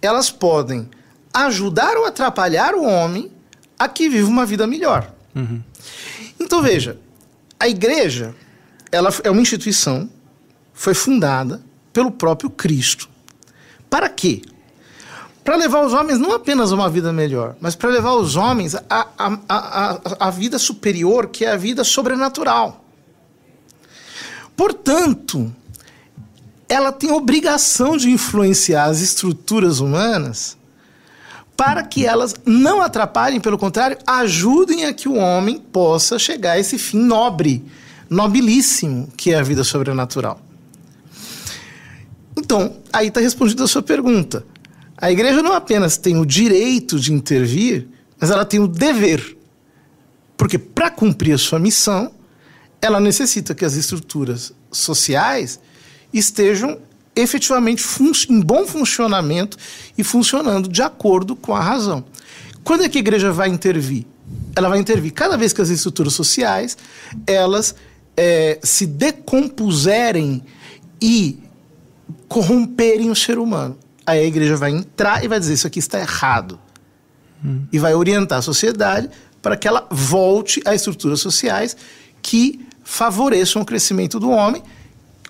elas podem ajudar ou atrapalhar o homem a que viva uma vida melhor. Uhum. Então veja, a igreja ela é uma instituição, foi fundada pelo próprio Cristo. Para quê? para levar os homens não apenas a uma vida melhor, mas para levar os homens a, a, a, a, vida superior, que é a vida sobrenatural. Portanto, ela tem obrigação de influenciar as estruturas humanas para que elas não atrapalhem, pelo contrário, ajudem a que o homem possa chegar a esse fim nobre, nobilíssimo, que é a vida sobrenatural. Então, aí está respondida a sua pergunta. A igreja não apenas tem o direito de intervir, mas ela tem o dever. Porque para cumprir a sua missão, ela necessita que as estruturas sociais estejam efetivamente em bom funcionamento e funcionando de acordo com a razão. Quando é que a igreja vai intervir? Ela vai intervir cada vez que as estruturas sociais elas é, se decompuserem e corromperem o ser humano. Aí a igreja vai entrar e vai dizer: Isso aqui está errado. Hum. E vai orientar a sociedade para que ela volte a estruturas sociais que favoreçam o crescimento do homem,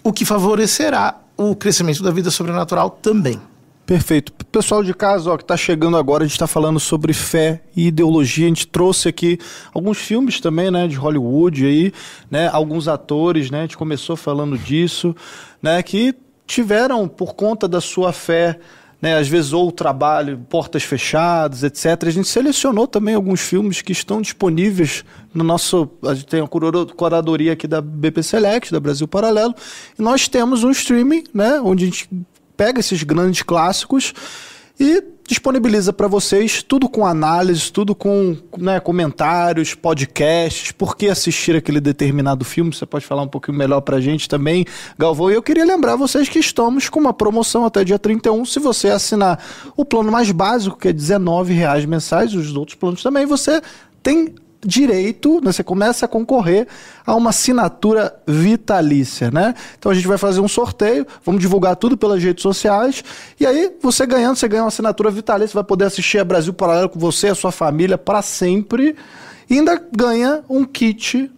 o que favorecerá o crescimento da vida sobrenatural também. Perfeito. Pessoal de casa, ó, que está chegando agora, a gente está falando sobre fé e ideologia. A gente trouxe aqui alguns filmes também, né, de Hollywood aí, né, alguns atores, né, a gente começou falando disso, né, que tiveram, por conta da sura fé, né, às vezes ou trabalho, portas fechadas, etc. A gente selecionou também alguns filmes que estão disponíveis no nosso. A gente tem a curadoria aqui da BP Select, da Brasil Paralelo, e nós temos um streaming, né, onde a gente pega esses grandes clássicos e disponibiliza para vocês tudo com análise, tudo com né, comentários, podcasts, por que assistir aquele determinado filme. Você pode falar um pouquinho melhor para a gente também, Galvão. E eu queria lembrar vocês que estamos com uma promoção até dia 31. Se você assinar o plano mais básico, que é R$19,00 mensais, os outros planos também, você tem direito, né, você começa a concorrer a uma assinatura vitalícia, né? Então a gente vai fazer um sorteio, vamos divulgar tudo pelas redes sociais, e aí você ganhando, você ganha uma assinatura vitalícia, vai poder assistir a Brasil Paralelo com você e a sua família para sempre, e ainda ganha um kit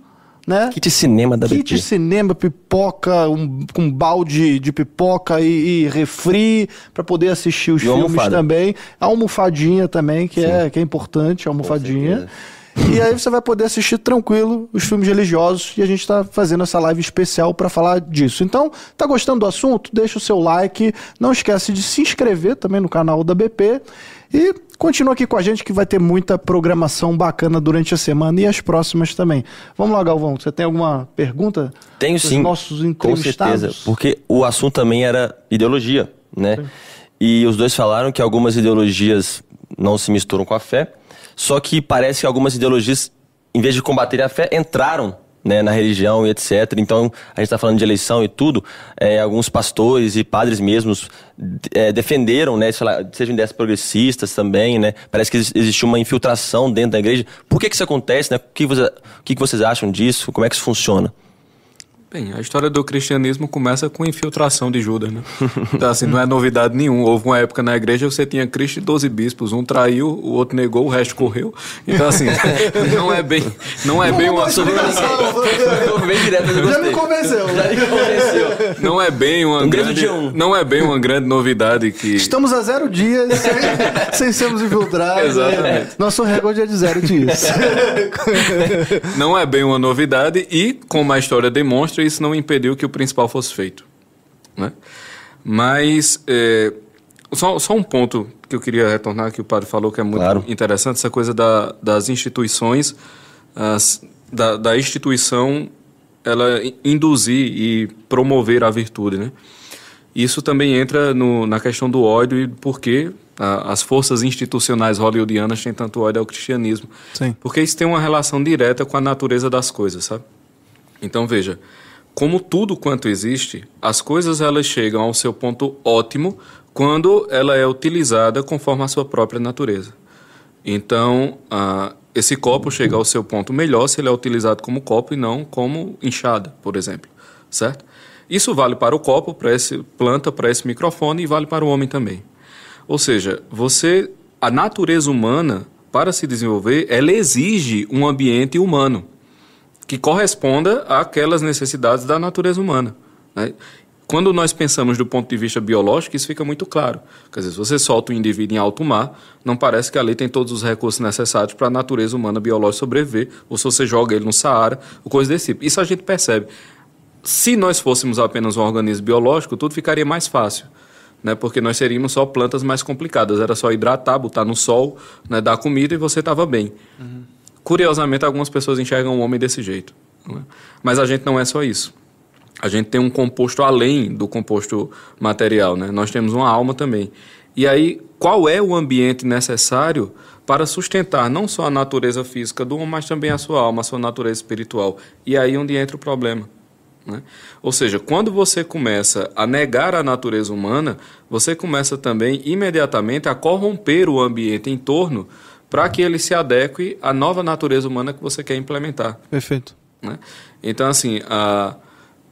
né? Kit cinema da Kit BP. cinema, pipoca, um, um balde de pipoca e, e refri para poder assistir os e filmes também. A almofadinha também, que, é, que é importante, a almofadinha. E aí você vai poder assistir tranquilo os filmes religiosos e a gente está fazendo essa live especial para falar disso. Então, tá gostando do assunto? Deixa o seu like, não esquece de se inscrever também no canal da BP e Continua aqui com a gente que vai ter muita programação bacana durante a semana e as próximas também. Vamos lá, Galvão, você tem alguma pergunta? Tenho sim. Nossos entrevistados? Com certeza, porque o assunto também era ideologia, né? Sim. E os dois falaram que algumas ideologias não se misturam com a fé, só que parece que algumas ideologias, em vez de combater a fé, entraram né, na religião e etc. Então, a gente está falando de eleição e tudo. É, alguns pastores e padres mesmos é, defenderam, né, sejam ideias progressistas também, né? Parece que existe uma infiltração dentro da igreja. Por que, que isso acontece? Né? O, que você, o que vocês acham disso? Como é que isso funciona? Bem, a história do cristianismo começa com a infiltração de Judas, né? Então, assim, não é novidade nenhuma. Houve uma época na igreja você tinha Cristo e 12 bispos. Um traiu, o outro negou, o resto correu. Então, assim, [LAUGHS] não é bem, não é bem uma... bem [LAUGHS] direto, Já me convenceu. Já me convenceu. Não é bem uma um grande... Um. Não é bem uma grande novidade que... Estamos a zero dias sem, [LAUGHS] sem sermos infiltrados. Né? Exatamente. Né? Nosso recorde é de zero dias. não é bem uma novidade e, como a história demonstra, isso não impediu que o principal fosse feito. Né? Mas, é, só, só um ponto que eu queria retornar, que o padre falou que é muito claro. interessante, essa coisa da, das instituições, as, da, da instituição ela induzir e promover a virtude, né? Isso também entra no, na questão do ódio e por que as forças institucionais hollywoodianas têm tanto ódio ao cristianismo. Sim. Porque isso tem uma relação direta com a natureza das coisas, sabe? Então, veja, como tudo quanto existe, as coisas elas chegam ao seu ponto ótimo quando ela é utilizada conforme a sua própria natureza. Então, uh, esse copo chega ao seu ponto melhor se ele é utilizado como copo e não como enxada, por exemplo, certo? Isso vale para o copo, para essa planta, para esse microfone e vale para o homem também. Ou seja, você, a natureza humana, para se desenvolver, ela exige um ambiente humano que corresponda àquelas necessidades da natureza humana. Né? Quando nós pensamos do ponto de vista biológico, isso fica muito claro. Quer dizer, se você solta um indivíduo em alto mar, não parece que ali tem todos os recursos necessários para a natureza humana biológica sobreviver, ou se você joga ele no Saara, ou coisa desse tipo. Isso a gente percebe. Se nós fôssemos apenas um organismo biológico, tudo ficaria mais fácil. Né, porque nós seríamos só plantas mais complicadas. Era só hidratar, botar no sol, né, dar comida e você estava bem. Uhum. Curiosamente, algumas pessoas enxergam o homem desse jeito. Né? Mas a gente não é só isso. A gente tem um composto além do composto material, né? Nós temos uma alma também. E aí, qual é o ambiente necessário para sustentar não só a natureza física do homem, mas também a sua alma, a sua natureza espiritual? E aí onde entra o problema. Né? Ou seja, quando você começa a negar a natureza humana, você começa também imediatamente a corromper o ambiente em torno para que ele se adeque à nova natureza humana que você quer implementar. Perfeito. Né? Então, assim, a,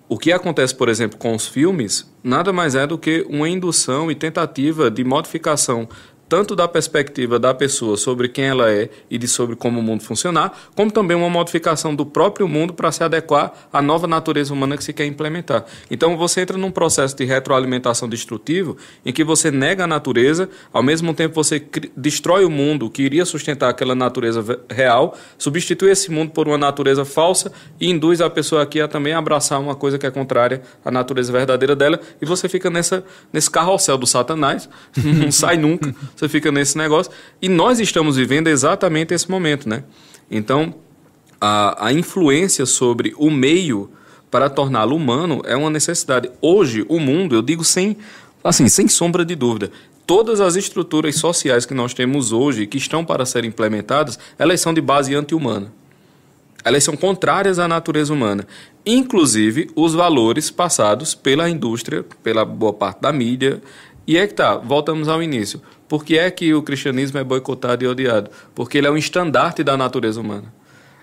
o que acontece, por exemplo, com os filmes, nada mais é do que uma indução e tentativa de modificação tanto da perspectiva da pessoa sobre quem ela é e de sobre como o mundo funcionar, como também uma modificação do próprio mundo para se adequar à nova natureza humana que se quer implementar. Então você entra num processo de retroalimentação destrutivo em que você nega a natureza, ao mesmo tempo você destrói o mundo que iria sustentar aquela natureza real, substitui esse mundo por uma natureza falsa e induz a pessoa aqui a também abraçar uma coisa que é contrária à natureza verdadeira dela e você fica nessa, nesse carrossel do satanás, [LAUGHS] não sai nunca você fica nesse negócio. E nós estamos vivendo exatamente esse momento, né? Então, a, a influência sobre o meio para torná-lo humano é uma necessidade. Hoje, o mundo, eu digo sem, assim, sem sombra de dúvida, todas as estruturas sociais que nós temos hoje, que estão para ser implementadas, elas são de base anti-humana. Elas são contrárias à natureza humana. Inclusive os valores passados pela indústria, pela boa parte da mídia. E é que tá, voltamos ao início. Por que é que o cristianismo é boicotado e odiado? Porque ele é um estandarte da natureza humana.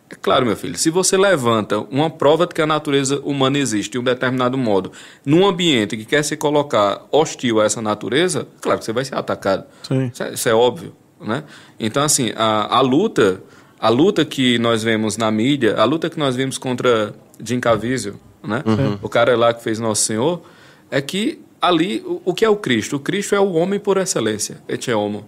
É claro, meu filho, se você levanta uma prova de que a natureza humana existe de um determinado modo, num ambiente que quer se colocar hostil a essa natureza, claro que você vai ser atacado. Isso é, isso é, óbvio. Né? Então, assim, a, a luta a luta que nós vemos na mídia, a luta que nós vimos contra Jim Caviezel, né? Uhum. o cara lá que fez Nosso Senhor, é que ali, o, o, que é o Cristo? O Cristo é o homem por excelência, et homo.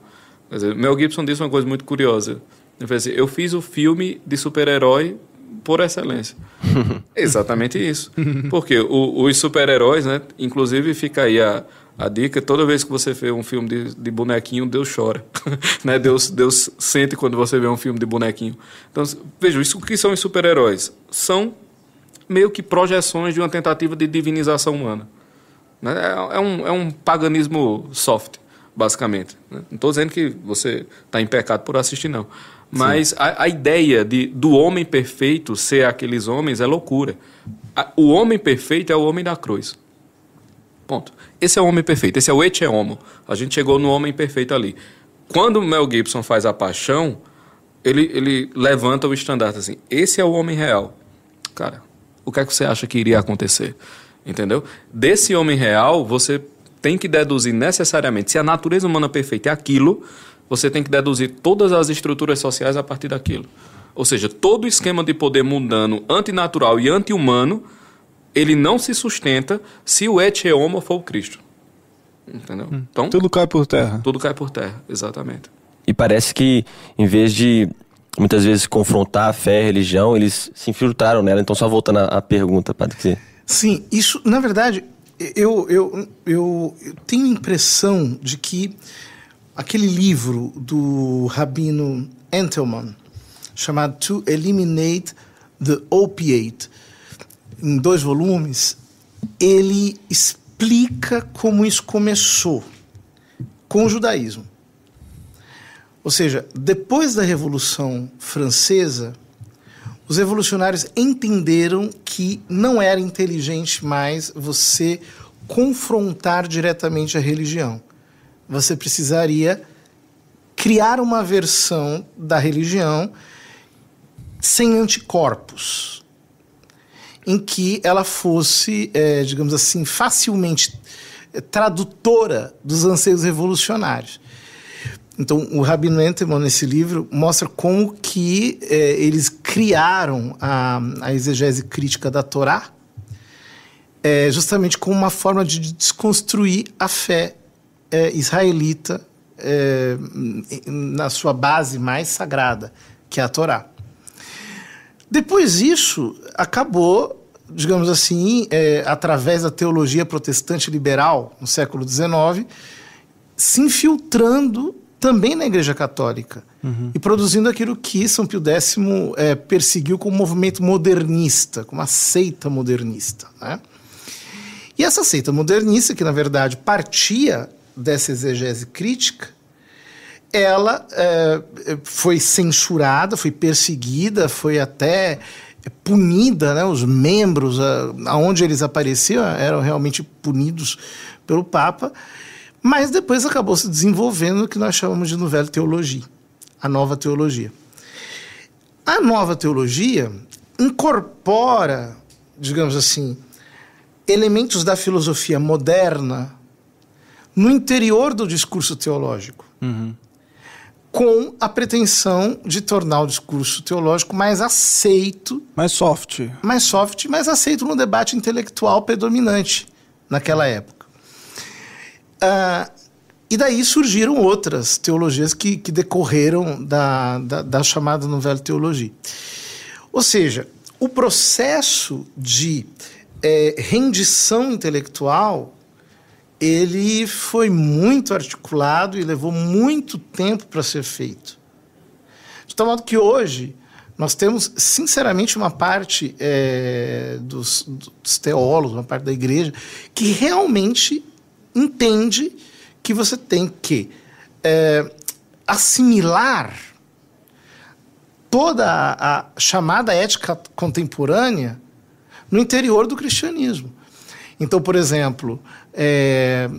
Quer dizer, Mel Gibson disse uma coisa muito curiosa. Ele assim, eu fiz o filme de super-herói por excelência. [LAUGHS] Exatamente isso. Porque o, os super-heróis, né? Inclusive fica aí a, A dica toda vez que você vê um filme de, de bonequinho, Deus chora. [LAUGHS] né? Deus, Deus sente quando você vê um filme de bonequinho. Então, veja, isso que são os super-heróis? São meio que projeções de uma tentativa de divinização humana. Né? É, é, um, é um paganismo soft, basicamente. Né? Não estou dizendo que você está em pecado por assistir, não. Mas a, a, ideia de, do homem perfeito ser aqueles homens é loucura. A, o homem perfeito é o homem da cruz. Ponto. Esse é o homem perfeito, esse é o Ete Homo. A gente chegou no homem perfeito ali. Quando Mel Gibson faz a paixão, ele, ele levanta o estandarte assim: esse é o homem real. Cara, o que é que você acha que iria acontecer? Entendeu? Desse homem real, você tem que deduzir necessariamente se a natureza humana perfeita é aquilo, você tem que deduzir todas as estruturas sociais a partir daquilo. Ou seja, todo o esquema de poder mundano, antinatural e anti-humano, ele não se sustenta se o et homo for o Cristo. Entendeu? Hum. Então, tudo cai por terra. Tudo cai por terra, exatamente. E parece que, em vez de muitas vezes confrontar a fé e a religião, eles se infiltraram nela. Então, só voltando à pergunta, Padre. Que... Sim, isso, na verdade, eu, eu, eu, eu tenho a impressão de que aquele livro do rabino Entelman, chamado To Eliminate the Opiate, em dois volumes, ele explica como isso começou com o judaísmo. Ou seja, depois da Revolução Francesa, os revolucionários entenderam que não era inteligente mais você confrontar diretamente a religião. Você precisaria criar uma versão da religião sem anticorpos, em que ela fosse, é, digamos assim, facilmente tradutora dos anseios revolucionários. Então, o Rabino Entelman, nesse livro, mostra como que é, eles criaram a, a, exegese crítica da Torá é, justamente como uma forma de desconstruir a fé é, israelita na sua base mais sagrada, que é a Torá. Depois disso, acabou, digamos assim, através da teologia protestante liberal no século XIX, se infiltrando também na Igreja Católica uhum. e produzindo aquilo que São Pio X é, perseguiu como movimento modernista, como uma seita modernista. Né? E essa seita modernista, que na verdade partia dessa exegese crítica, ela é, foi censurada, foi perseguida, foi até punida, né? os membros, aonde eles apareciam, eram realmente punidos pelo Papa. Mas depois acabou se desenvolvendo o que nós chamamos de novela teologia, a nova teologia. A nova teologia incorpora, digamos assim, elementos da filosofia moderna no interior do discurso teológico, uhum. com a pretensão de tornar o discurso teológico mais aceito. Mais soft. Mais soft, mais aceito no debate intelectual predominante naquela época. Ah, e daí surgiram outras teologias que, que decorreram da, da, da chamada novela teologia. Ou seja, o processo de é, rendição intelectual ele foi muito articulado e levou muito tempo para ser feito. De tal modo que hoje nós temos, sinceramente, uma parte é, dos, dos teólogos, uma parte da igreja, que realmente entende que você tem que é, assimilar toda a, a chamada ética contemporânea no interior do cristianismo. Então, por exemplo, é,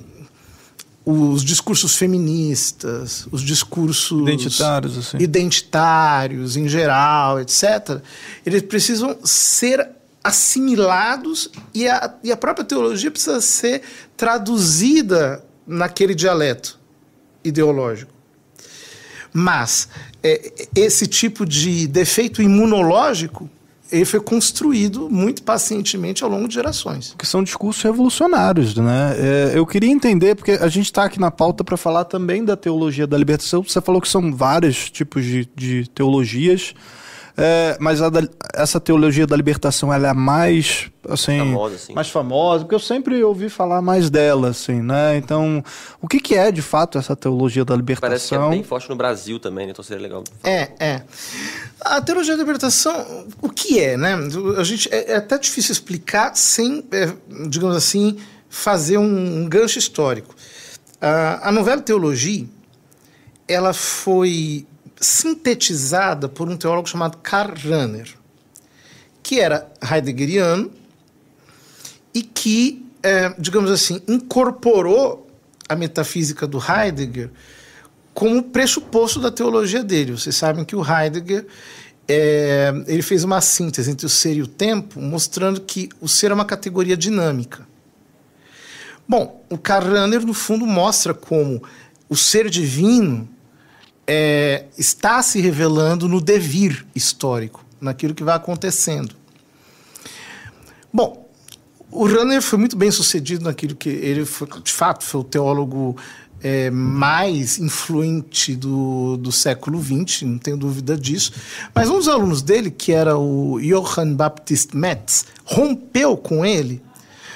os discursos feministas, os discursos identitários, assim. identitários em geral, etc., eles precisam ser assimilados e a, e a própria teologia precisa ser traduzida naquele dialeto ideológico. Mas é, esse tipo de defeito imunológico ele foi construído muito pacientemente ao longo de gerações. Que são discursos revolucionários, né? É, eu queria entender, porque a gente está aqui na pauta para falar também da teologia da libertação. Você falou que são vários tipos de, de teologias. É, mas da, essa teologia da libertação ela é mais assim, famosa, assim. mais famosa, porque eu sempre ouvi falar mais dela, assim, né? Então, o que, que é de fato essa teologia da libertação? Parece que é bem forte no Brasil também, né? Então seria legal. É, é. A teologia da libertação, o que é, né? A gente é, é até difícil explicar sem, é, digamos assim, fazer um, um gancho histórico. A, a novela Teologia, ela foi sintetizada por um teólogo chamado Karl Rahner, que era heideggeriano e que, é, digamos assim, incorporou a metafísica do Heidegger como pressuposto da teologia dele. Vocês sabem que o Heidegger é, ele fez uma síntese entre o ser e o tempo, mostrando que o ser é uma categoria dinâmica. Bom, o Karl Rahner, no fundo, mostra como o ser divino é, está se revelando no devir histórico, naquilo que vai acontecendo. Bom, o Runner foi muito bem sucedido naquilo que ele, foi, de fato, foi o teólogo é, mais influente do, do século XX, não tenho dúvida disso. Mas um dos alunos dele, que era o Johann Baptist Metz, rompeu com ele,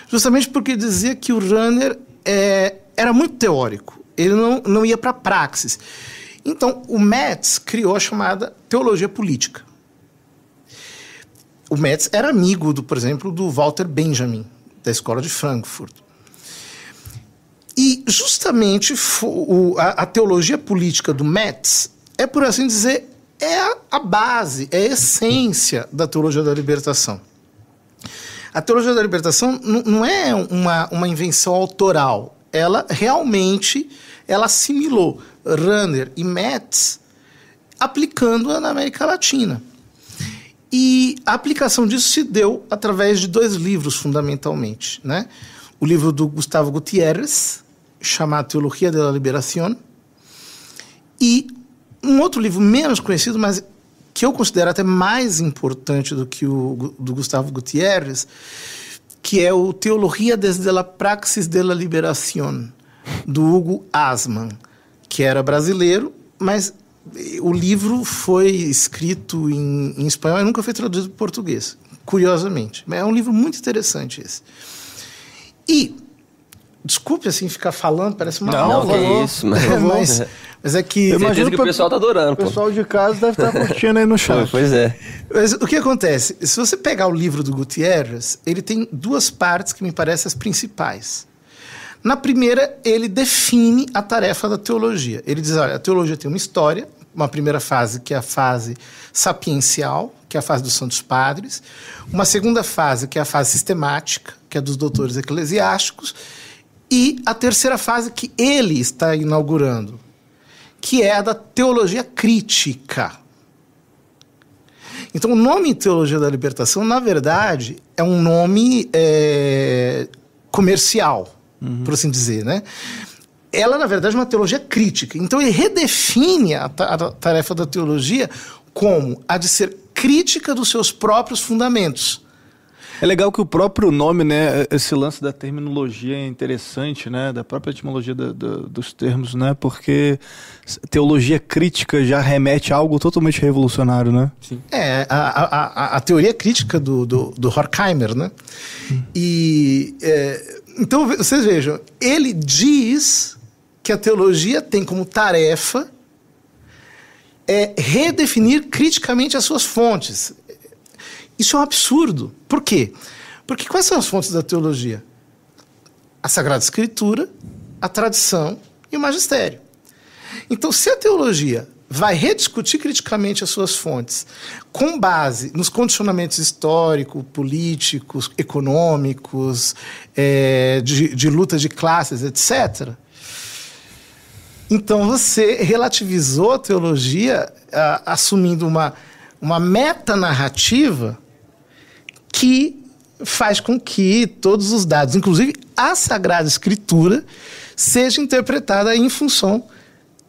justamente porque dizia que o Runner é, era muito teórico, ele não, não ia para a praxis. Então, o Metz criou a chamada teologia política. O Metz era amigo, do, por exemplo, do Walter Benjamin, da escola de Frankfurt. E justamente a, teologia política do Metz é, por assim dizer, é a, base, é a essência da teologia da libertação. A teologia da libertação não é uma, uma invenção autoral. Ela realmente ela assimilou Runner e Metz aplicando-a na América Latina. E a aplicação disso se deu através de dois livros, fundamentalmente. Né? O livro do Gustavo Gutierrez, chamado Teologia da Liberación, e um outro livro menos conhecido, mas que eu considero até mais importante do que o do Gustavo Gutierrez, que é o Teologia desde la Praxis de la Liberación, do Hugo Asman que era brasileiro, mas o livro foi escrito em, em espanhol e nunca foi traduzido para português, curiosamente. Mas é um livro muito interessante esse. E Desculpe assim ficar falando, parece uma não, aula. Não, que isso, mas, mas, mas é que. Eu imagino que o pessoal tá adorando. O pessoal de casa deve estar [LAUGHS] curtindo aí no chat. pois é. Mas o que acontece? Se você pegar o livro do Gutierrez, ele tem duas partes que me parecem as principais. Na primeira, ele define a tarefa da teologia. Ele diz: olha, a teologia tem uma história, uma primeira fase que é a fase sapiencial, que é a fase dos santos padres, uma segunda fase que é a fase sistemática, que é dos doutores eclesiásticos, e a terceira fase que ele está inaugurando, que é a da teologia crítica. Então, o nome Teologia da Libertação, na verdade, é um nome é, comercial uhum. por assim dizer, né? Ela, na verdade, é uma teologia crítica. Então, ele redefine a, a tarefa da teologia como a de ser crítica dos seus próprios fundamentos. É legal que o próprio nome, né, esse lance da terminologia é interessante, né, da própria etimologia do, do, dos termos, né, porque teologia crítica já remete a algo totalmente revolucionário, né? Sim. É, a, a, a, teoria crítica do, do, do Horkheimer, né, hum. e é, então, vocês vejam, ele diz que a teologia tem como tarefa é redefinir criticamente as suas fontes. Isso é um absurdo. Por quê? Porque quais são as fontes da teologia? A Sagrada Escritura, a tradição e o magistério. Então, se a teologia vai rediscutir criticamente as suas fontes, com base nos condicionamentos históricos, políticos, econômicos, é, de, de luta de classes, etc. Então você relativizou a teologia a, assumindo uma, uma metanarrativa que faz com que todos os dados, inclusive a Sagrada Escritura, seja interpretada em função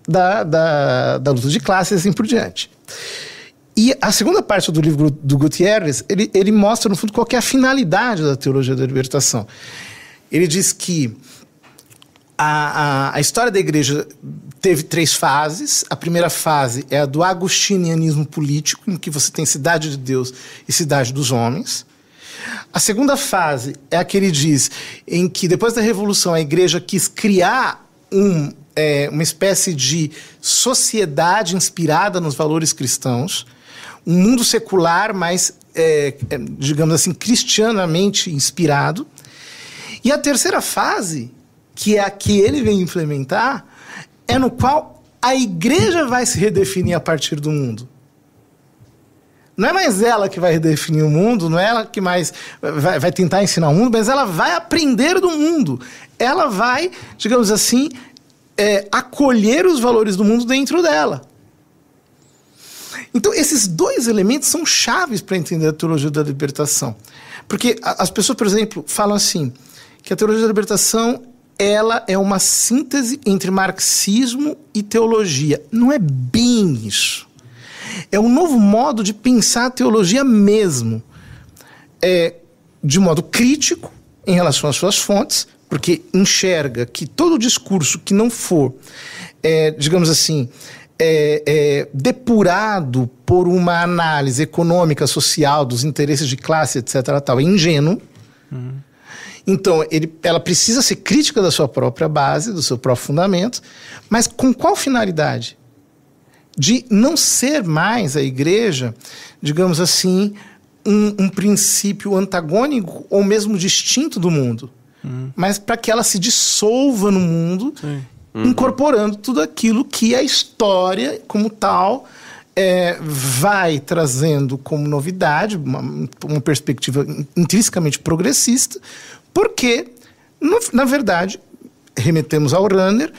da, da, da luta de classes e assim por diante. E a segunda parte do livro do Gutierrez, ele, ele mostra, no fundo, qual é a finalidade da teologia da libertação. Ele diz que a, a, a história da igreja teve três fases. A primeira fase é a do agostinianismo político, em que você tem cidade de Deus e cidade dos homens. A segunda fase é a que ele diz em que depois da Revolução a igreja quis criar um, é, uma espécie de sociedade inspirada nos valores cristãos, um mundo secular, mas, é, é, digamos assim, cristianamente inspirado. E a terceira fase, que é a que ele vem implementar, é no qual a igreja vai se redefinir a partir do mundo. Não é mais ela que vai redefinir o mundo, não é ela que mais vai, vai tentar ensinar o mundo, mas ela vai aprender do mundo. Ela vai, digamos assim, é, acolher os valores do mundo dentro dela. Então, esses dois elementos são chaves para entender a teologia da libertação. Porque as pessoas, por exemplo, falam assim, que a teologia da libertação ela é uma síntese entre marxismo e teologia. Não é bem isso. É um novo modo de pensar a teologia mesmo. É de modo crítico em relação às suas fontes, porque enxerga que todo discurso que não for, é, digamos assim, é, é, depurado por uma análise econômica, social, dos interesses de classe, etc., tal, é ingênuo. Uhum. Então, ele, ela precisa ser crítica da sua própria base, do seu próprio fundamento, mas com qual finalidade? De não ser mais a igreja, digamos assim, um, um princípio antagônico ou mesmo distinto do mundo, uhum. mas para que ela se dissolva no mundo, uhum. incorporando tudo aquilo que a história, como tal, é, vai trazendo como novidade, uma, uma perspectiva intrinsecamente progressista, porque, no, na verdade, remetemos ao Runner,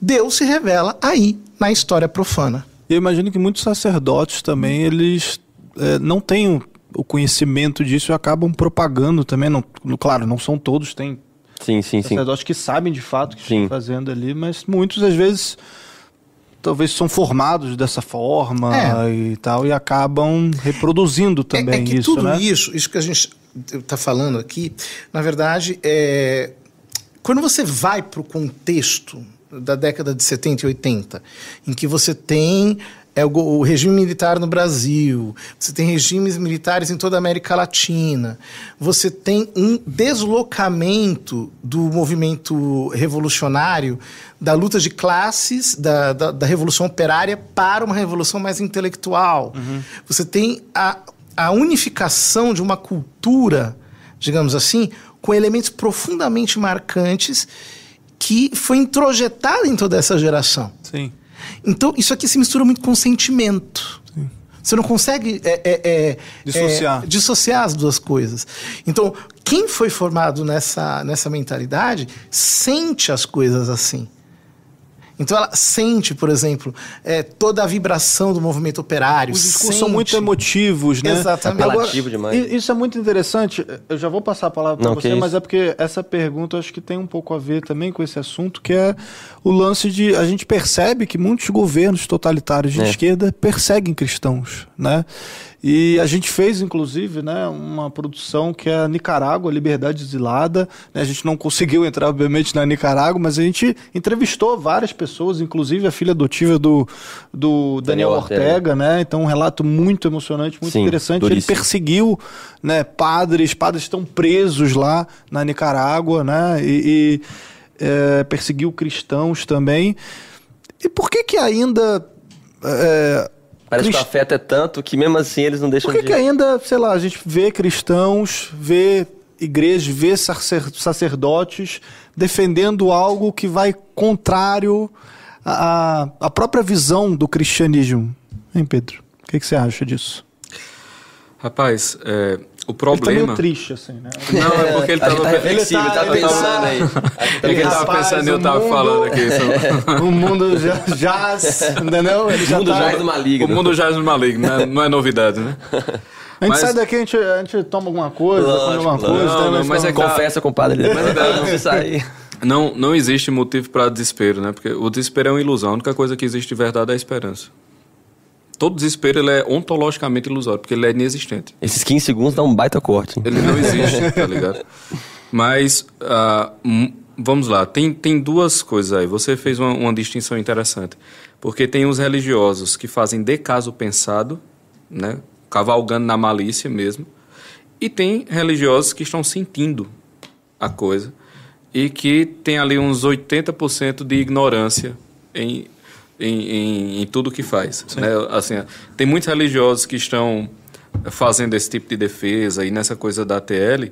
Deus se revela aí na história profana. Eu imagino que muitos sacerdotes também, eles é, não têm o conhecimento disso e acabam propagando também. Não, claro, não são todos, tem sim, sim, sacerdotes sim. que sabem de fato o que sim. estão fazendo ali, mas muitos às vezes talvez são formados dessa forma é. e tal e acabam reproduzindo também é, é que isso, tudo né? isso, isso que a gente está falando aqui, na verdade, é quando você vai para o contexto da década de 70 e 80, em que você tem é o, o, regime militar no Brasil, você tem regimes militares em toda a América Latina, você tem um deslocamento do movimento revolucionário, da luta de classes, da, da, da revolução operária para uma revolução mais intelectual. Uhum. Você tem a, a unificação de uma cultura, digamos assim, com elementos profundamente marcantes que foi introjetada em toda essa geração. Sim. Então, isso aqui se mistura muito com sentimento. Sim. Você não consegue é, é, é, dissociar. É, dissociar as duas coisas. Então, quem foi formado nessa, nessa mentalidade sente as coisas assim. Então ela sente, por exemplo, é, toda a vibração do movimento operário. Os discursos são muito emotivos, né? Exatamente. Apelativo demais. Isso é muito interessante. Eu já vou passar a palavra para você, mas é porque essa pergunta acho que tem um pouco a ver também com esse assunto, que é o lance de a gente percebe que muitos governos totalitários de é. esquerda perseguem cristãos, né? E a gente fez, inclusive, né, uma produção que é a Nicarágua, Liberdade Exilada. Né? A gente não conseguiu entrar, obviamente, na Nicarágua, mas a gente entrevistou várias pessoas, inclusive a filha adotiva do, do Daniel, Daniel Ortega, Ortega, né? Então, um relato muito emocionante, muito Sim, interessante. Duríssimo. Ele perseguiu né, padres, padres estão presos lá na Nicarágua, né? E, e é, perseguiu cristãos também. E por que que ainda... É, Parece Crist... que o afeto é tanto que mesmo assim eles não deixam Por que de... que ainda, sei lá, a gente vê cristãos, vê igrejas, vê sacerdotes defendendo algo que vai contrário à, à própria visão do cristianismo? Hein, Pedro? O que, que você acha disso? Rapaz, é, o problema. Ele tá meio triste, assim, né? Não, é porque ele tava, tá reflexivo, ele tá, ele pensando tá... aí. É que ele tava pensando e eu tava mundo... falando aqui. [LAUGHS] o mundo já, jaz, entendeu? Ele o mundo tá... jaz no maligno. O mundo jaz no maligno, né? não é novidade, né? A gente mas... sai daqui, a gente, a gente toma alguma coisa, Lógico, come alguma coisa. Não, não, mas é confessa com o padre. Mas não, não sair. Não, não existe motivo para desespero, né? Porque o desespero é uma ilusão. A única coisa que existe de verdade é a esperança todo desespero ele é ontologicamente ilusório, porque ele é inexistente. Esses 15 segundos dá um baita corte. Ele não existe, [LAUGHS] tá ligado? Mas uh, vamos lá, tem, tem duas coisas aí. Você fez uma, uma distinção interessante. Porque tem os religiosos que fazem de caso pensado, né? cavalgando na malícia mesmo, e tem religiosos que estão sentindo a coisa e que tem ali uns 80% de ignorância em, em, em, em tudo que faz. Né? Assim, tem muitos religiosos que estão fazendo esse tipo de defesa e nessa coisa da ATL,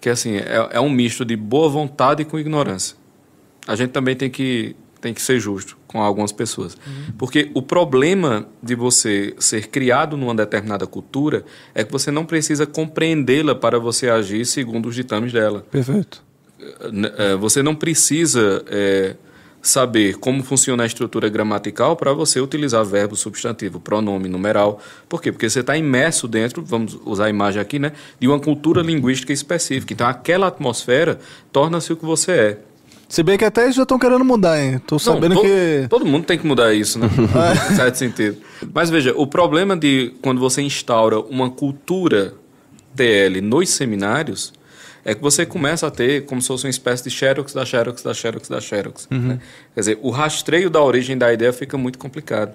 que assim, é, é um misto de boa vontade com ignorância. A gente também tem que, tem que ser justo com algumas pessoas. Uhum. Porque o problema de você ser criado numa determinada cultura é que você não precisa compreendê-la para você agir segundo os ditames dela. Perfeito. É, você não precisa é, saber como funciona a estrutura gramatical para você utilizar verbo, substantivo, pronome, numeral. Por quê? Porque você está imerso dentro, vamos usar a imagem aqui, né, de uma cultura linguística específica. Então, aquela atmosfera torna-se o que você é. Se bem que até eles já estão querendo mudar, hein? Tô sabendo Não, to, que. Todo mundo tem que mudar isso, né? [LAUGHS] em certo sentido. Mas veja, o problema de quando você instaura uma cultura TL nos seminários é que você começa a ter como se fosse uma espécie de xerox da xerox da xerox da xerox. Uhum. Né? Quer dizer, o rastreio da origem da ideia fica muito complicado.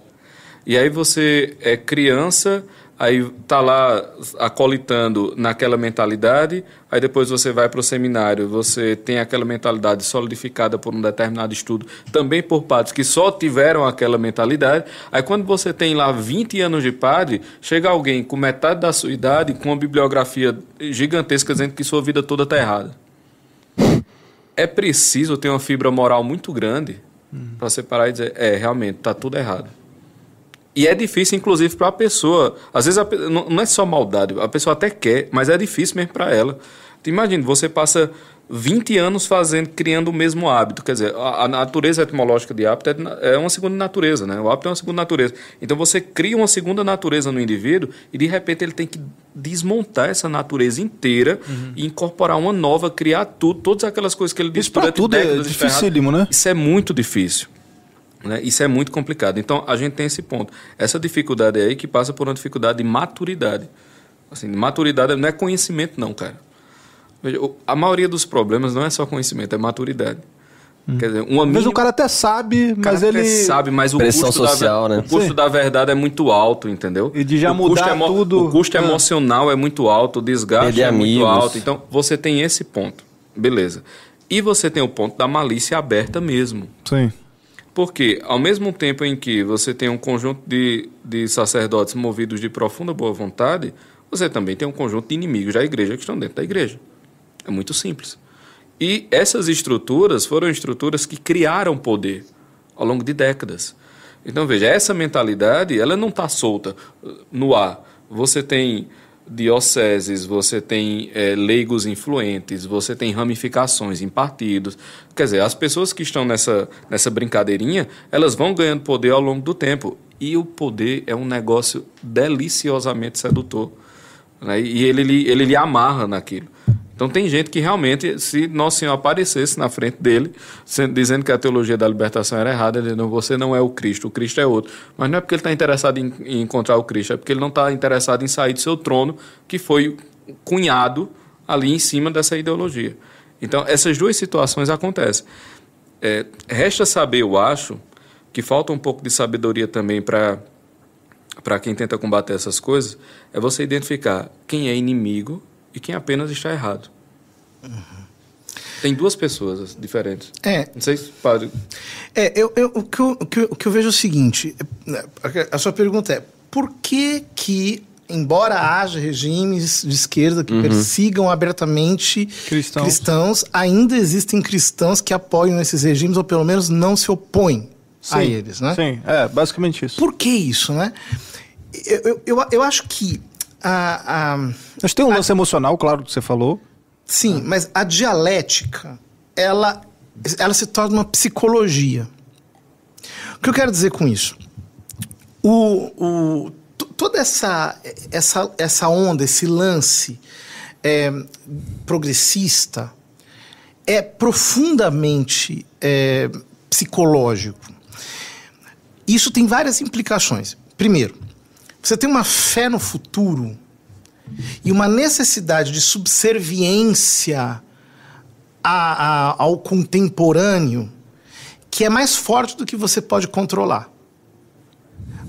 E aí você é criança, aí tá lá acolitando naquela mentalidade, aí depois você vai para o seminário, você tem aquela mentalidade solidificada por um determinado estudo, também por padres que só tiveram aquela mentalidade, aí quando você tem lá 20 anos de padre, chega alguém com metade da sua idade, com uma bibliografia gigantesca dizendo que sua vida toda está errada. É preciso ter uma fibra moral muito grande para separar e dizer, é, realmente, está tudo errado. E é difícil, inclusive, para a pessoa. Às vezes a, não é só maldade, a pessoa até quer, mas é difícil mesmo para ela. Imagina, você passa 20 anos fazendo, criando o mesmo hábito. Quer dizer, a, a natureza etimológica de hábito é, é, uma segunda natureza, né? O hábito é uma segunda natureza. Então você cria uma segunda natureza no indivíduo e de repente ele tem que desmontar essa natureza inteira uhum. e incorporar uma nova, criar tudo, todas aquelas coisas que ele disse Isso para tudo é dificílimo, né? Isso é muito difícil. Né? Isso é muito complicado. Então, a gente tem esse ponto. Essa dificuldade aí que passa por uma dificuldade de maturidade. Assim, maturidade não é conhecimento, não, cara. Veja, a maioria dos problemas não é só conhecimento, é maturidade. Hum. Quer dizer, uma Às vezes o cara até sabe, mas ele. sabe, mas o Pressão custo, social, da, né? o custo da verdade é muito alto, entendeu? E de já o mudar emo... tudo. O custo é. emocional é muito alto, o desgaste Perder é amigos. muito alto. Então, você tem esse ponto. Beleza. E você tem o ponto da malícia aberta mesmo. Sim. Porque, ao mesmo tempo em que você tem um conjunto de, de sacerdotes movidos de profunda boa vontade, você também tem um conjunto de inimigos da igreja que estão dentro da igreja. É muito simples. E essas estruturas foram estruturas que criaram poder ao longo de décadas. Então, veja, essa mentalidade ela não está solta no ar. Você tem dioceses, você tem é, leigos influentes, você tem ramificações em partidos. Quer dizer, as pessoas que estão nessa, nessa brincadeirinha, elas vão ganhando poder ao longo do tempo. E o poder é um negócio deliciosamente sedutor. Né? E ele, ele, ele lhe amarra naquilo. Então tem gente que realmente, se Nosso Senhor aparecesse na frente dele, dizendo que a teologia da libertação era errada, não, você não é o Cristo, o Cristo é outro. Mas não é porque ele está interessado em, em, encontrar o Cristo, é porque ele não está interessado em sair do seu trono, que foi cunhado ali em cima dessa ideologia. Então essas duas situações acontecem. É, resta saber, eu acho, que falta um pouco de sabedoria também para quem tenta combater essas coisas, é você identificar quem é inimigo e quem apenas está errado. Uhum. Tem duas pessoas diferentes. É. Não sei se pode. É, eu, eu, o, que eu, o, que eu, o que eu vejo é o seguinte: a sua pergunta é por que que embora haja regimes de esquerda que uhum. persigam abertamente cristãos. cristãos. ainda existem cristãos que apoiam esses regimes ou pelo menos não se opõem sim, a eles, né? Sim, é basicamente isso. Por que isso, né? Eu, eu, eu acho que a, a, Mas tem um lance a, emocional, claro, que você falou. Sim, ah. mas a dialética, ela, ela se torna uma psicologia. O que eu quero dizer com isso? O, o, toda essa, essa, essa onda, esse lance é, progressista é profundamente é, psicológico. Isso tem várias implicações. Primeiro, você tem uma fé no futuro e uma necessidade de subserviência a, a, ao contemporâneo que é mais forte do que você pode controlar.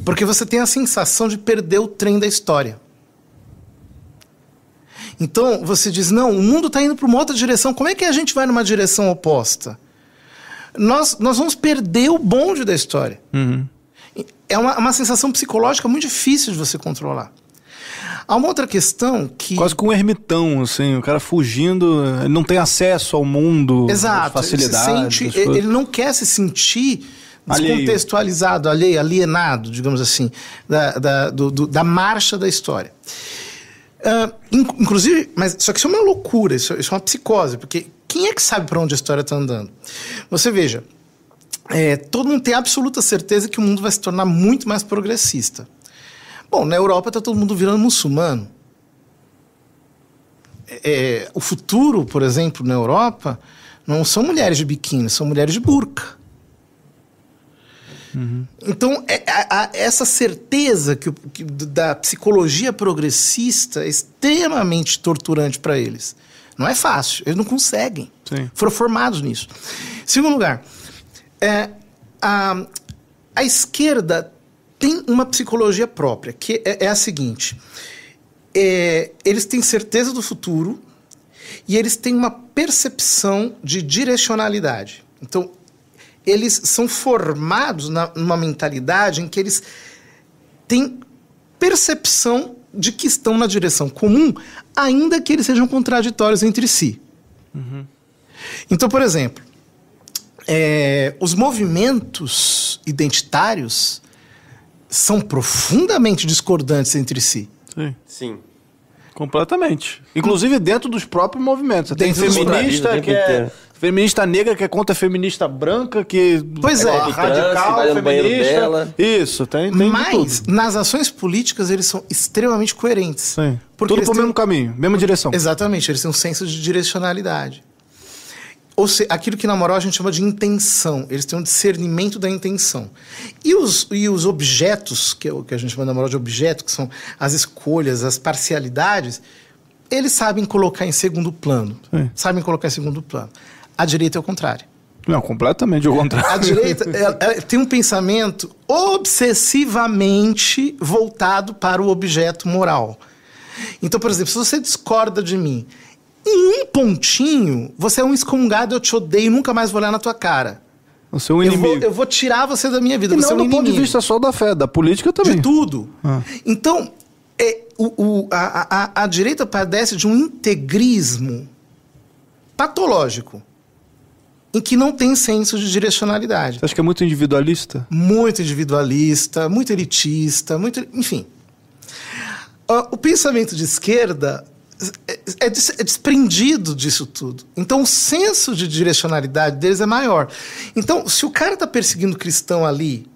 Porque você tem a sensação de perder o trem da história. Então você diz: não, o mundo está indo para uma outra direção, como é que a gente vai numa direção oposta? Nós, nós vamos perder o bonde da história. Uhum. É uma, uma sensação psicológica muito difícil de você controlar. Há uma outra questão que. Quase com um ermitão, assim, o cara fugindo, não tem acesso ao mundo, Exato, facilidades. Ele, sente, ele não quer se sentir descontextualizado, alheio, alienado, digamos assim, da, da, do, do, da marcha da história. Uh, inclusive, mas só que isso é uma loucura, isso, isso é uma psicose, porque quem é que sabe para onde a história está andando? Você veja, é, todo mundo tem absoluta certeza que o mundo vai se tornar muito mais progressista. Bom, na Europa está todo mundo virando muçulmano. É, é, o futuro, por exemplo, na Europa, não são mulheres de biquíni, são mulheres de burca. Uhum. Então, é, a, a, essa certeza que, que, da psicologia progressista é extremamente torturante para eles. Não é fácil, eles não conseguem. Sim. Foram formados nisso. Segundo lugar, é, a, a esquerda tem uma psicologia própria, que é, é a seguinte: é, eles têm certeza do futuro e eles têm uma percepção de direcionalidade. Então, eles são formados na, numa mentalidade em que eles têm percepção de que estão na direção comum, ainda que eles sejam contraditórios entre si. Uhum. Então, por exemplo, é, os movimentos identitários são profundamente discordantes entre si. Sim. Sim. Completamente. Inclusive dentro dos próprios movimentos. Tem Dentro feminista que é. Feminista negra que é contra feminista branca, que. Pois é. radical, Trans, feminista. dela. Isso, tem, tem de Mas, tudo. nas ações políticas, eles são extremamente coerentes. Sim. Porque Tudo pro têm- mesmo caminho, mesma direção. Exatamente, eles têm um senso de direcionalidade. Ou seja, aquilo que na moral a gente chama de intenção. Eles têm um discernimento da intenção. E os, e os objetos, que, é o que a gente chama na moral de objeto, que são as escolhas, as parcialidades, eles sabem colocar em segundo plano. Sim. Sabem colocar em segundo plano. A direita é o contrário. Não, completamente ao contrário. A direita [LAUGHS] ela- ela tem um pensamento obsessivamente voltado para o objeto moral. Então, por exemplo, se você discorda de mim em um pontinho, você é um excomungado, eu te odeio, nunca mais vou olhar na tua cara. Você é um Eu vou, inimigo. eu vou tirar você da minha vida, E você não é um do ponto de inimigo. vista só da fé, da política também. De tudo. Ah. Então, é, o, o- a, a- a direita padece de um integrismo patológico, em que não tem senso de direcionalidade. Você acha que é muito individualista? muito individualista, muito elitista, muito, enfim. Ah, o pensamento de esquerda é, é des- é desprendido disso tudo. Então, o senso de direcionalidade deles é maior. Então, se o cara está perseguindo cristão ali,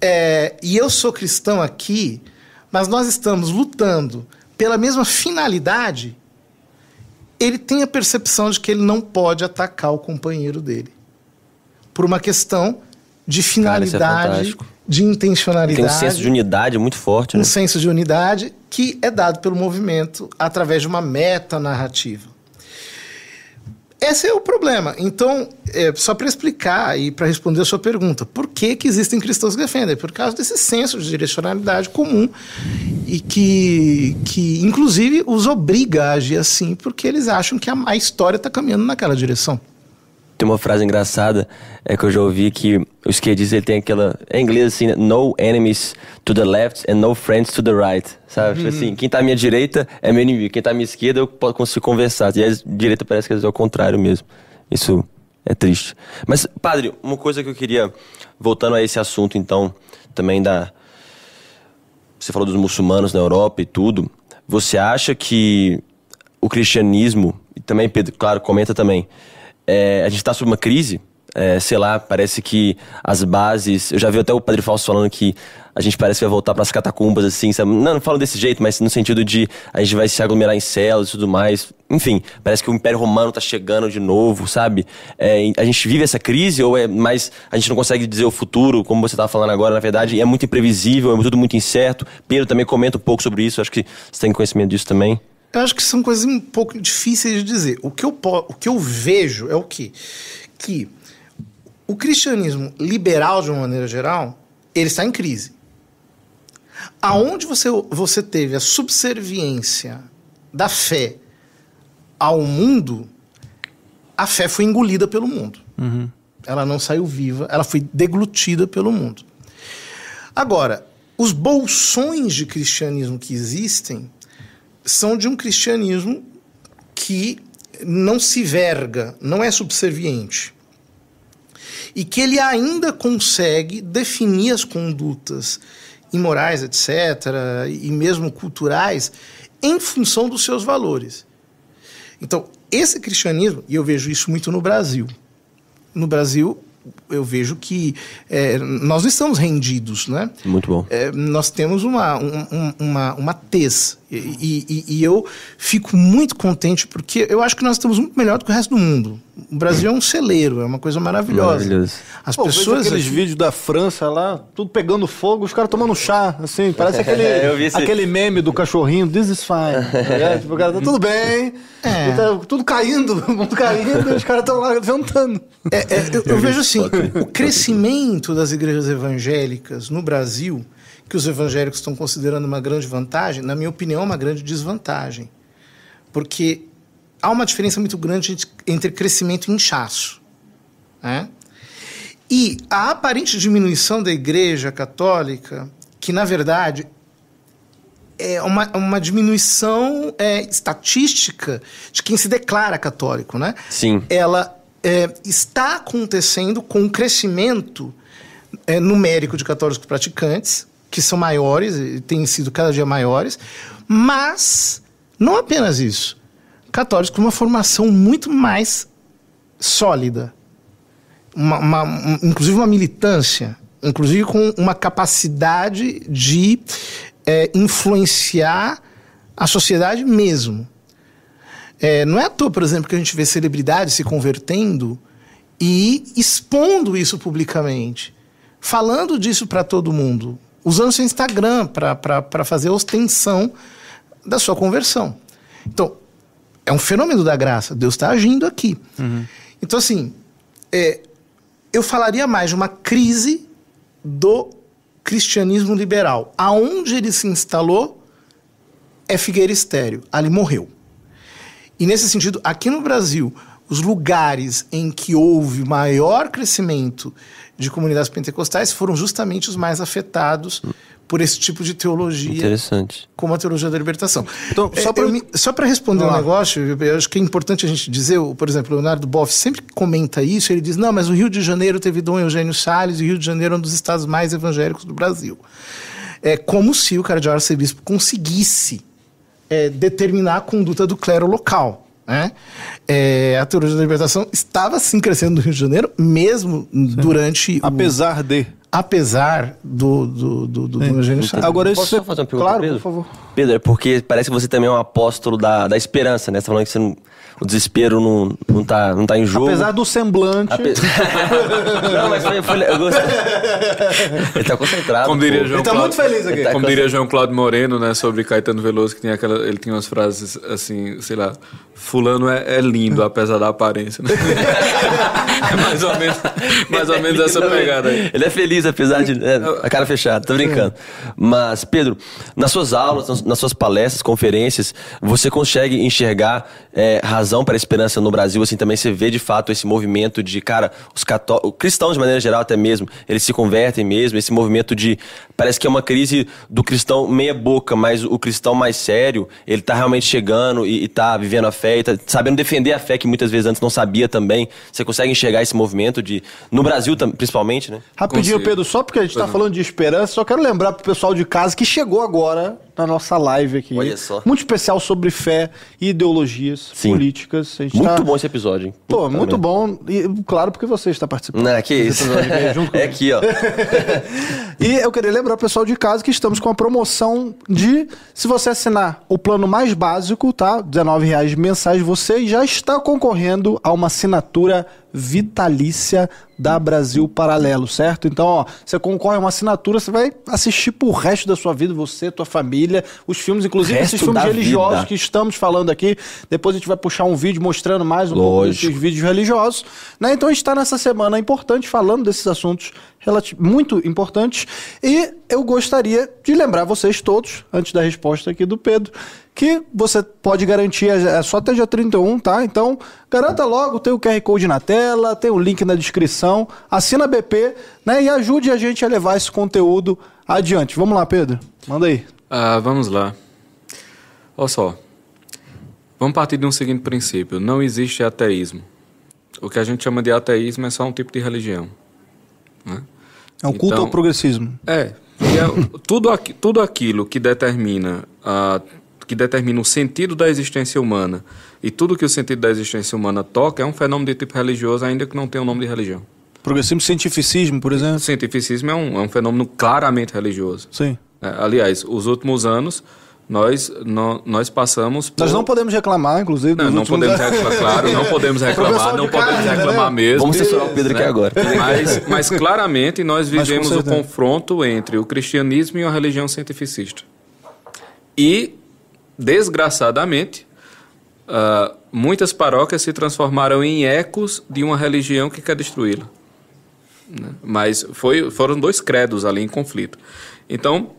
é, e eu sou cristão aqui, mas nós estamos lutando pela mesma finalidade, ele tem a percepção de que ele não pode atacar o companheiro dele. Por uma questão de Cara, é finalidade, fantástico. de intencionalidade Tem um senso de unidade muito forte, né? um senso de unidade que é dado pelo movimento através de uma metanarrativa. Esse é o problema. Então, é, só para explicar e para responder a sua pergunta, por que, que existem cristãos que defendem? Por causa desse senso de direcionalidade comum e que, que inclusive, os obriga a agir assim, porque eles acham que a, a história está caminhando naquela direção. Tem uma frase engraçada é que eu já ouvi que o esquerdista ele tem aquela. Em inglês assim, né? no enemies to the left and no friends to the right. Sabe? Tipo assim, quem tá à minha direita é meu inimigo, quem tá à minha esquerda eu consigo conversar. E a direita parece que às vezes é o contrário mesmo. Isso é triste. Mas, padre, uma coisa que eu queria. Voltando a esse assunto, então, também da. Você falou dos muçulmanos na Europa e tudo. Você acha que o cristianismo, e também, Pedro, claro, comenta também, é, a gente está sob uma crise, é, sei lá, parece que as bases. Eu já vi até o Padre Fausto falando que a gente parece que vai voltar para as catacumbas, assim, sabe? Não, não falo desse jeito, mas no sentido de a gente vai se aglomerar em células e tudo mais. Enfim, parece que o Império Romano tá chegando de novo, sabe? É, a gente vive essa crise ou é mais. A gente não consegue dizer o futuro, como você estava falando agora, na verdade, é muito imprevisível, é tudo muito incerto. Pedro também comenta um pouco sobre isso, acho que você tem conhecimento disso também. Eu acho que são coisas um pouco difíceis de dizer. O que eu, o que eu vejo é o quê? Que o cristianismo liberal, de uma maneira geral, ele está em crise. Aonde você, você teve a subserviência da fé ao mundo, a fé foi engolida pelo mundo. Uhum. Ela não saiu viva, ela foi deglutida pelo mundo. Agora, os bolsões de cristianismo que existem são de um cristianismo que não se verga, não é subserviente. E que ele ainda consegue definir as condutas imorais, etc., e mesmo culturais, em função dos seus valores. Então, esse cristianismo, e eu vejo isso muito no Brasil. No Brasil, eu vejo que é, nós não estamos rendidos, né? Muito bom. É, nós temos uma, um, uma, uma tez. E, e, e, eu fico muito contente porque eu acho que nós estamos muito melhor do que o resto do mundo. O Brasil é um celeiro, é uma coisa maravilhosa. Maravilhoso. As Pô, pessoas. aqueles aqui... vídeos da França lá, tudo pegando fogo, os caras tomando chá, assim, [LAUGHS] parece aquele, esse... aquele meme do cachorrinho, this is fine. [LAUGHS] é, tipo, o cara tá tudo bem, é. tá tudo caindo, [LAUGHS] o mundo caindo, e os caras estão lá levantando. É, é, eu, eu vejo assim, o crescimento das igrejas evangélicas no Brasil que os evangélicos estão considerando uma grande vantagem, na minha opinião, é uma grande desvantagem. Porque há uma diferença muito grande entre crescimento e inchaço. Né? E a aparente diminuição da Igreja Católica, que na verdade é uma, uma diminuição é, estatística de quem se declara católico, né? Sim. Ela é, está acontecendo com o crescimento é, numérico de católicos praticantes, que são maiores, e têm sido cada dia maiores, mas não apenas isso. Católicos com uma formação muito mais sólida, uma, uma, inclusive uma militância, inclusive com uma capacidade de é, influenciar a sociedade mesmo. É, não é à toa, por exemplo, que a gente vê celebridades se convertendo e expondo isso publicamente, falando disso para todo mundo usando seu Instagram para fazer ostenção da sua conversão. Então, é um fenômeno da graça. Deus está agindo aqui. Uhum. Então, assim, é, eu falaria mais de uma crise do cristianismo liberal. Aonde ele se instalou é Figueira Estéreo. Ali morreu. E nesse sentido, aqui no Brasil, os lugares em que houve maior crescimento de comunidades pentecostais foram justamente os mais afetados por esse tipo de teologia. Interessante. Como a teologia da libertação. Então, só para responder um negócio, eu acho que é importante a gente dizer, por exemplo, o Leonardo Boff sempre comenta isso, ele diz, não, mas o Rio de Janeiro teve Dom Eugênio Salles e o Rio de Janeiro é um dos estados mais evangélicos do Brasil. É como se o cardeal arcebispo conseguisse é, determinar a conduta do clero local. Né? É, a teologia da libertação estava sim crescendo no Rio de Janeiro, mesmo sim. durante. Apesar o, de. Apesar do, do, do, do, Agora, isso Posso só fazer uma pergunta, claro, Pedro? por favor. Pedro, é porque parece que você também é um apóstolo da, da esperança, né? Você tá falando que você não o desespero não, não, tá, não tá em jogo. Apesar do semblante. Ape... [LAUGHS] não, mas foi, foi eu gostei. Ele tá concentrado. Como diria João ele tá muito feliz aqui. Tá Como diria João Cláudio Moreno, né, sobre Caetano Veloso, que tem aquela, ele tinha umas frases assim, sei lá, fulano é, é lindo, apesar da aparência. Né? [LAUGHS] é mais ou menos, mais ou menos essa pegada aí. Ele é feliz, apesar de. É, a cara fechada, tô brincando. Mas, Pedro, nas suas aulas, nas suas palestras, conferências, você consegue enxergar é, razão para a esperança no Brasil, assim, também você vê de fato esse movimento de, cara, os católicos, cristãos de maneira geral até mesmo, eles se convertem mesmo, esse movimento de, parece que é uma crise do cristão meia boca, mas o cristão mais sério, ele tá realmente chegando e, e tá vivendo a fé, e tá sabendo defender a fé que muitas vezes antes não sabia também. Você consegue enxergar esse movimento de, no Brasil principalmente, né? Rapidinho, Consigo. Pedro, só porque a gente está falando de esperança, só quero lembrar pro pessoal de casa que chegou agora na nossa live aqui. Olha só. Muito especial sobre fé e ideologias Sim. políticas. muito tá... bom esse episódio, hein? Pô, Puta muito muito bom. E claro, porque você está participando. Não, que isso. é [LAUGHS] aqui, ó. [LAUGHS] e eu queria lembrar o pessoal de casa que estamos com a promoção de, se você assinar o plano mais básico, tá? R$19,00 mensais, você já está concorrendo a uma assinatura vitalícia da Brasil Paralelo, certo? Então, ó, você concorre a uma assinatura, você vai assistir pro resto da sua vida, você, tua família, os filmes, inclusive Resto esses filmes religiosos vida. que estamos falando aqui. Depois a gente vai puxar um vídeo mostrando mais um pouco Lógico. desses vídeos religiosos. Né? Então a gente está nessa semana importante falando desses assuntos muito importantes. E eu gostaria de lembrar vocês todos, antes da resposta aqui do Pedro, que você pode garantir, é é só até dia 31, tá? Então, garanta logo, tem o QR Code na tela, tem o link na descrição, assina a BP, né? E ajude a gente a levar esse conteúdo adiante. Vamos lá, Pedro. Manda aí. Ah, vamos lá. Olha só. Vamos partir de um seguinte princípio: não existe ateísmo. O que a gente chama de ateísmo é só um tipo de religião. né? É um culto Então- ao progressismo. É, é tudo, aqui- tudo aquilo que determina, a, que determina o sentido da existência humana e tudo que o sentido da existência humana toca é um fenômeno de tipo religioso, ainda que não tenha o nome de religião. Progressismo cientificismo, por exemplo. cientificismo é um, é um fenômeno claramente religioso. Sim. É, aliás, os últimos anos nós, nó- nós passamos por... Nós não podemos reclamar, inclusive. Não, não podemos reclamar, claro, não [LAUGHS] podemos reclamar, não de podemos carne, reclamar né? mesmo. Vamos censurar o Pedro aqui agora. Mas, [LAUGHS] mas claramente nós vivemos o confronto entre o cristianismo e a religião cientificista. E, desgraçadamente, ah, muitas paróquias se transformaram em ecos de uma religião que quer destruí-la. né? Mas foi, foram dois credos ali em conflito. Então,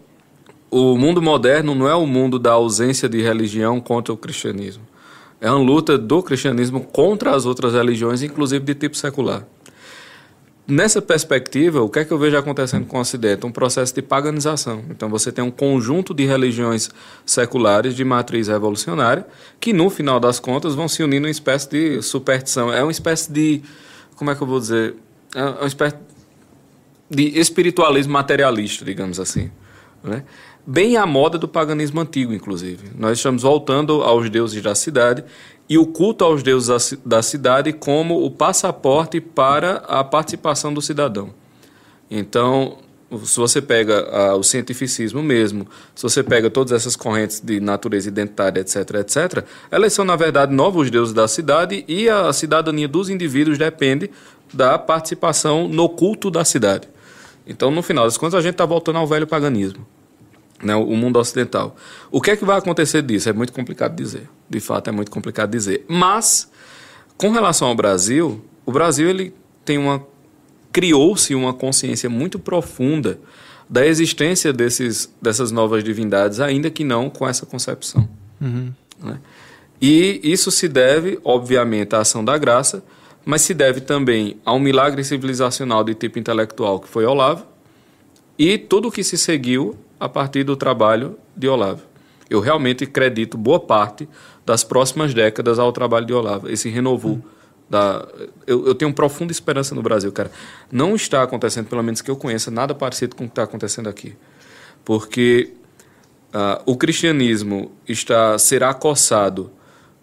o mundo moderno não é o mundo da ausência de religião contra o cristianismo. É uma luta do cristianismo contra as outras religiões, inclusive de tipo secular. Nessa perspectiva, o que é que eu vejo acontecendo com o Ocidente? Um processo de paganização. Então, você tem um conjunto de religiões seculares de matriz revolucionária que, no final das contas, vão se unir numa espécie de superstição. É uma espécie de. Como é que eu vou dizer? É uma espécie de espiritualismo materialista, digamos assim. Né? Bem à moda do paganismo antigo, inclusive. Nós estamos voltando aos deuses da cidade e o culto aos deuses da ci- da cidade como o passaporte para a participação do cidadão. Então, se você pega ah, o cientificismo mesmo, se você pega todas essas correntes de natureza identitária, etc., etc., elas são, na verdade, novos deuses da cidade e a cidadania dos indivíduos depende da participação no culto da cidade. Então, no final das contas, a gente está voltando ao velho paganismo né, o mundo ocidental. O que é que vai acontecer disso? É muito complicado dizer. De fato, é muito complicado dizer. Mas, com relação ao Brasil, o Brasil ele tem uma criou-se uma consciência muito profunda da existência desses, dessas novas divindades, ainda que não com essa concepção. né? E isso se deve, obviamente, à ação da graça, mas se deve também a um milagre civilizacional de tipo intelectual que foi Olavo, e tudo o que se seguiu a partir do trabalho de Olavo. Eu realmente acredito boa parte das próximas décadas ao trabalho de Olavo, esse renovo. Da, eu, eu tenho profunda esperança no Brasil, cara. Não está acontecendo, pelo menos que eu conheça, nada parecido com o que está acontecendo aqui. Porque ah, o cristianismo está será acossado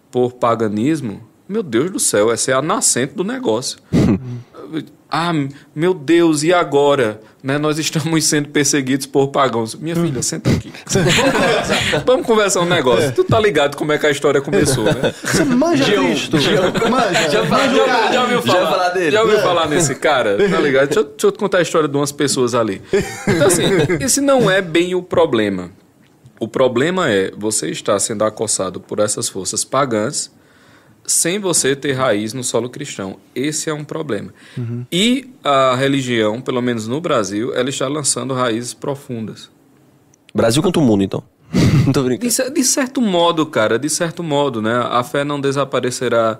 por paganismo, meu Deus do céu, essa é a nascente do negócio. [LAUGHS] ah, meu Deus, e agora? Né, nós estamos sendo perseguidos por pagãos. Minha filha, senta aqui. [LAUGHS] Vamos conversar um negócio. Tu tá ligado como é que a história começou, né? Você manja Gil, Cristo. Gil. Manja. Já Já, ouviu- já ouviu Já falar, ia falar dele. Já ouviu falar nesse cara? Tá [LAUGHS] ligado? Deixa, eu- deixa eu te contar a história de umas pessoas ali. Então, assim, esse não é bem o problema. O problema é você estar sendo acossado por essas forças pagãs sem você ter raiz no solo cristão. Esse é um problema. E a religião, pelo menos no Brasil, ela está lançando raízes profundas. Brasil contra o mundo, então. [LAUGHS] Não tô De, brincando. cer- de certo modo, cara, de certo modo, né? A fé não desaparecerá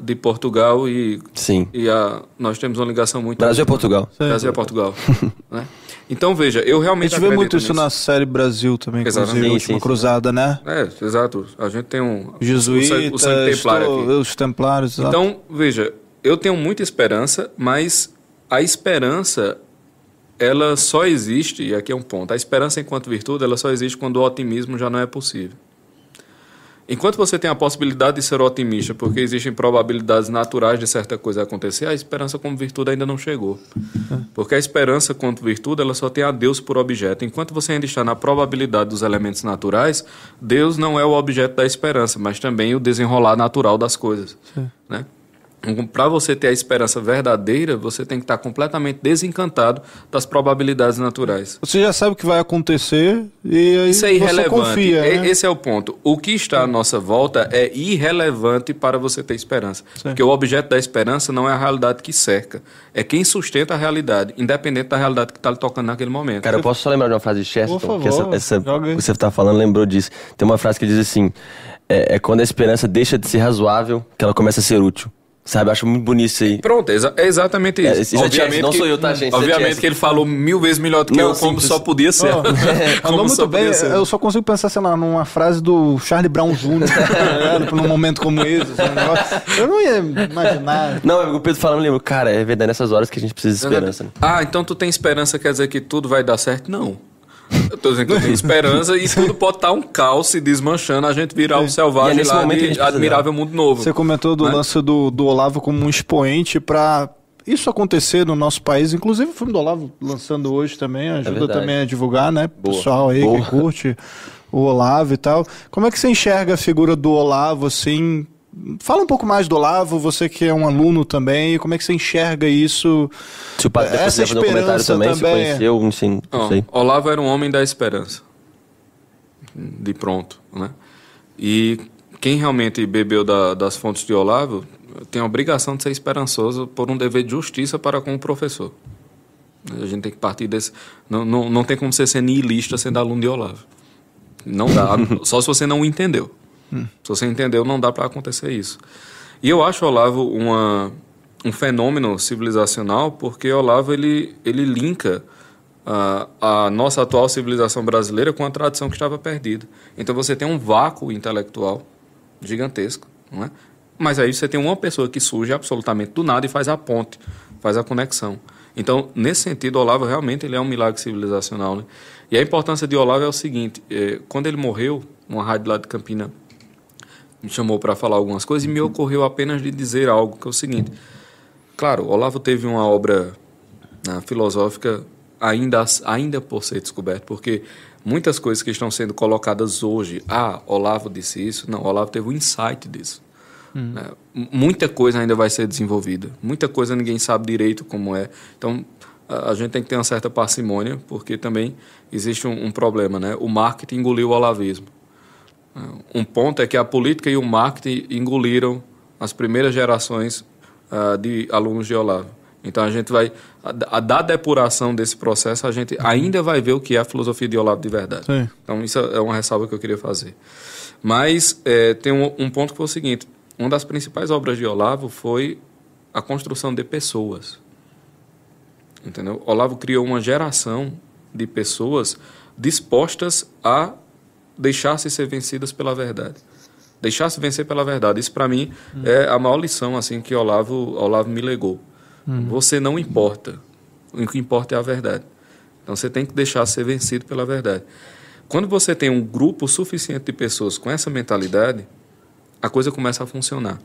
de Portugal e, Sim. e a, nós temos uma ligação muito... Brasil é Portugal. Brasil é Portugal. [LAUGHS] né? Então, veja, eu A realmente gente vê muito isso nisso. na série Brasil também, Exatamente. inclusive, a Sim, última sim, cruzada, né? É, exato. A gente tem um... o sangue- o sangue templário aqui. os templários, exato. Então, veja, eu tenho muita esperança, mas a esperança, ela só existe, e aqui é um ponto, a esperança enquanto virtude, ela só existe quando o otimismo já não é possível. Enquanto você tem a possibilidade de ser otimista, porque existem probabilidades naturais de certa coisa acontecer, a esperança como virtude ainda não chegou. Porque a esperança quanto virtude, ela só tem a Deus por objeto. Enquanto você ainda está na probabilidade dos elementos naturais, Deus não é o objeto da esperança, mas também o desenrolar natural das coisas. Né? Para você ter a esperança verdadeira, você tem que estar completamente desencantado das probabilidades naturais. Você já sabe o que vai acontecer e aí Isso é você irrelevante. confia, né? Esse é o ponto. O que está à nossa volta é irrelevante para você ter esperança. Porque o objeto da esperança não é a realidade que cerca. É quem sustenta a realidade, independente da realidade que está lhe tocando naquele momento. Cara, eu posso só lembrar de uma frase de Chesterton? Por favor, que essa, essa, você tá falando lembrou disso. Tem uma frase que diz assim: é, é quando a esperança deixa de ser razoável que ela começa a ser útil. Sabe? Eu acho muito bonito isso aí. Pronto, exa- é exatamente isso. É, isso é Chess, não sou eu, tá, gente? É Obviamente que ele falou mil vezes melhor do que Não, eu, como sim, só podia ser. Ó, [LAUGHS] Como muito bem, ser. eu só consigo pensar, sei lá, numa frase do Charlie Brown Jr., tá num momento como esse. assim. Eu não ia imaginar. Não, o Pedro falando, eu lembro, cara, é verdade, nessas horas que a gente precisa de esperança. Né? Ah, então tu tem esperança, quer dizer que tudo vai dar certo? Não. Eu tô dizendo que eu tenho esperança e tudo pode estar um caos se desmanchando, a gente virar o E é selvagem nesse lá de admirável mundo novo. Você comentou do Né? lance do, do Olavo como um expoente para isso acontecer no nosso país. Inclusive o filme do Olavo lançando hoje também ajuda verdade. também a divulgar, né? Boa. Pessoal aí Boa. que curte o Olavo e tal. Como é que você enxerga a figura do Olavo assim? Fala um pouco mais do Olavo, você que é um aluno também, como é que você enxerga isso? Se o padre Essa fazer um comentário esperança também, se também. conheceu, não sei. Sei. Olavo era um homem da esperança. De pronto, né? E quem realmente bebeu da- das fontes de Olavo tem a obrigação de ser esperançoso por um dever de justiça para com o professor. A gente tem que partir desse... Não, não, não tem como você ser niilista sendo aluno de Olavo. Não dá, [LAUGHS] só se você não o entendeu. Se você entendeu, não dá para acontecer isso. E eu acho Olavo uma, um fenômeno civilizacional porque Olavo ele, ele linka a, a nossa atual civilização brasileira com a tradição que estava perdida. Então você tem um vácuo intelectual gigantesco, não é? Mas aí você tem uma pessoa que surge absolutamente do nada e faz a ponte, faz a conexão. Então, nesse sentido, Olavo realmente ele é um milagre civilizacional. Né? E a importância de Olavo é o seguinte: eh, quando ele morreu, uma rádio lá de Campina me chamou para falar algumas coisas e me ocorreu apenas de dizer algo que é o seguinte. Claro, Olavo teve uma obra né, filosófica ainda, ainda por ser descoberta, porque muitas coisas que estão sendo colocadas hoje, ah, Olavo disse isso, não, Olavo teve um insight disso. né? M- Muita coisa ainda vai ser desenvolvida, muita coisa ninguém sabe direito como é. Então, a a gente tem que ter uma certa parcimônia, porque também existe um, um problema, né? O marketing engoliu o olavismo. Um ponto é que a política e o marketing engoliram as primeiras gerações ah, de alunos de Olavo. Então a gente vai, a, a da depuração desse processo, a gente ainda vai ver o que é a filosofia de Olavo de verdade. Sim. Então isso é uma ressalva que eu queria fazer. Mas eh, tem um, um ponto que foi o seguinte: uma das principais obras de Olavo foi a construção de pessoas. Entendeu? Olavo criou uma geração de pessoas dispostas a deixar-se ser vencidas pela verdade. Deixar-se vencer pela verdade. Isso, para mim, é a maior lição assim que Olavo, Olavo me legou. Você não importa. O que importa é a verdade. Então, você tem que deixar ser vencido pela verdade. Quando você tem um grupo suficiente de pessoas com essa mentalidade, a coisa começa a funcionar.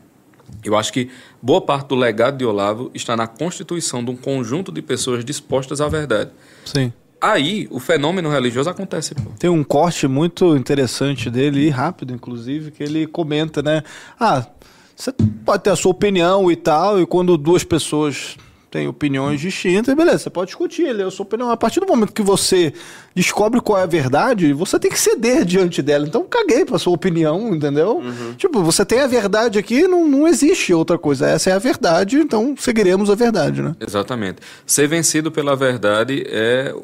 Eu acho que boa parte do legado de Olavo está na constituição de um conjunto de pessoas dispostas à verdade. Sim. Aí, o fenômeno religioso acontece. Pô. Tem um corte muito interessante dele, e rápido, inclusive, que ele comenta, né? Ah, você pode ter a sua opinião e tal, e quando duas pessoas têm opiniões distintas, beleza, você pode discutir, ele a sua opinião. A partir do momento que você descobre qual é a verdade, você tem que ceder diante dela. Então, caguei pra sua opinião, entendeu? Tipo, você tem a verdade aqui, não, não existe outra coisa. Essa é a verdade, então seguiremos a verdade, né? Exatamente. Ser vencido pela verdade é,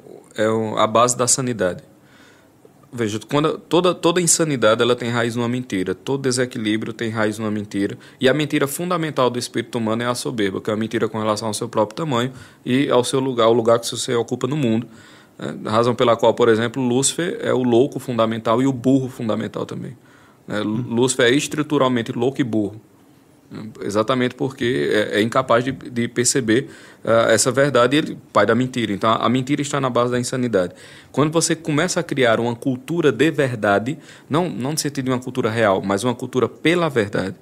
é o- a base da sanidade. Veja, quando, toda, toda insanidade ela tem raiz numa mentira. Todo desequilíbrio tem raiz numa mentira. E a mentira fundamental do espírito humano é a soberba, que é a mentira com relação ao seu próprio tamanho e ao seu lugar, ao lugar que você ocupa no mundo. É, razão pela qual, por exemplo, Lúcifer é o louco fundamental e o burro fundamental também. É, Lúcifer é estruturalmente louco e burro. Exatamente porque é, é incapaz de, de perceber ah, essa verdade, ele pai da mentira. Então a, a mentira está na base da insanidade. Quando você começa a criar uma cultura de verdade, não não no sentido de uma cultura real, mas uma cultura pela verdade,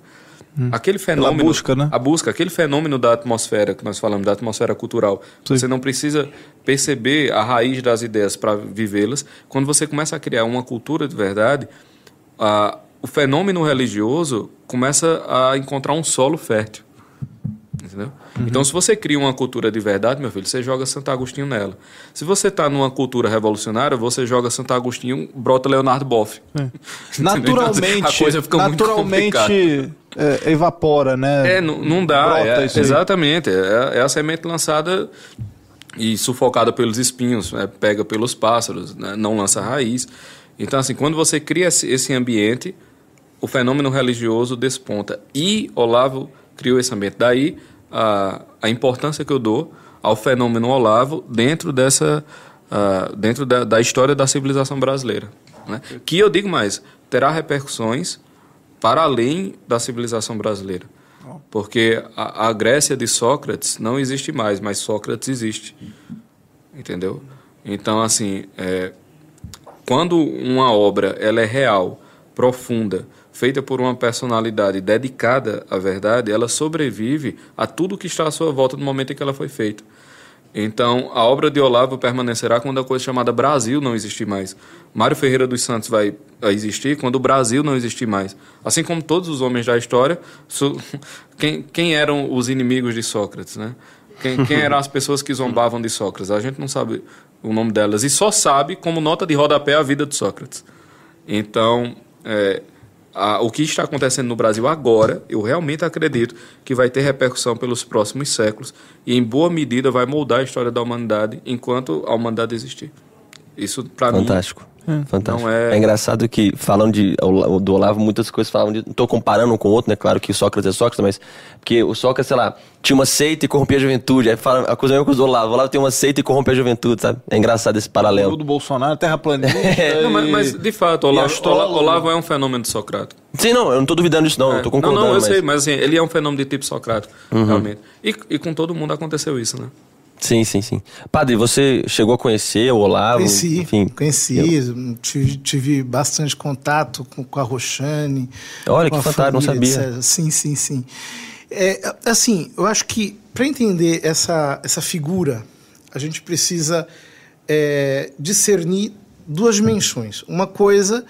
aquele fenômeno, busca, né? a busca, aquele fenômeno da atmosfera que nós falamos, da atmosfera cultural, Sim. você não precisa perceber a raiz das ideias para vivê-las. Quando você começa a criar uma cultura de verdade, a, o fenômeno religioso começa a encontrar um solo fértil. Entendeu? Uhum. Então, se você cria uma cultura de verdade, meu filho, você joga Santo Agostinho nela. Se você está numa cultura revolucionária, você joga Santo Agostinho, brota Leonardo Boff. É. [LAUGHS] naturalmente, a coisa fica naturalmente é, evapora, né? É, não, não dá. É, exatamente. É, é, a semente lançada e sufocada pelos espinhos, né? pega pelos pássaros, né? não lança raiz. Então, assim, quando você cria esse ambiente, o fenômeno religioso desponta. E Olavo criou esse ambiente. Daí a, a importância que eu dou ao fenômeno Olavo dentro dessa uh, dentro da, da, história da civilização brasileira, né? que eu digo mais terá repercussões para além da civilização brasileira, porque a, a Grécia de Sócrates não existe mais, mas Sócrates existe, entendeu? Então assim, é, quando uma obra ela é real, profunda feita por uma personalidade dedicada à verdade, ela sobrevive a tudo que está à sua volta no momento em que ela foi feita. Então, a obra de Olavo permanecerá quando a coisa chamada Brasil não existir mais. Mário Ferreira dos Santos vai existir quando o Brasil não existir mais. Assim como todos os homens da história, [LAUGHS] quem, quem eram os inimigos de Sócrates, né? Quem, quem eram as pessoas que zombavam de Sócrates? A gente não sabe o nome delas e só sabe como nota de rodapé a vida de Sócrates. Então, é, a, o que está acontecendo no Brasil agora, eu realmente acredito que vai ter repercussão pelos próximos séculos e, em boa medida, vai moldar a história da humanidade enquanto a humanidade existir. Isso, para mim. Fantástico. É. Fantástico. É... é... engraçado que, falando de, do Olavo, muitas coisas falam de. Não estou comparando um com o outro, né? Claro que Sócrates é Sócrates, mas. Porque o Sócrates, sei lá, tinha uma seita e corrompia a juventude. Aí fala a coisa mesmo com o Olavo. O Olavo tem uma seita e corrompe a juventude, sabe? É engraçado esse paralelo. O do Bolsonaro, terraplanista. é. [LAUGHS] Não, mas, mas, de fato, Olavo, Olavo, Olavo, é um fenômeno de Socrático. Sim, não, eu não estou duvidando disso, não. É. Eu tô concordando. Não, não, eu mas... sei, mas assim, ele é um fenômeno de tipo Socrático, uhum. realmente. E, e com todo mundo aconteceu isso, né? Sim, sim, sim. Padre, você chegou a conhecer o Olavo? Conheci, enfim. Conheci, eu... tive, tive, bastante contato com, com a Roxane. Olha, que fantástico, não sabia. Sim, sim, sim. É, assim, eu acho que para entender essa, essa figura, a gente precisa é, discernir duas dimensões. Uma coisa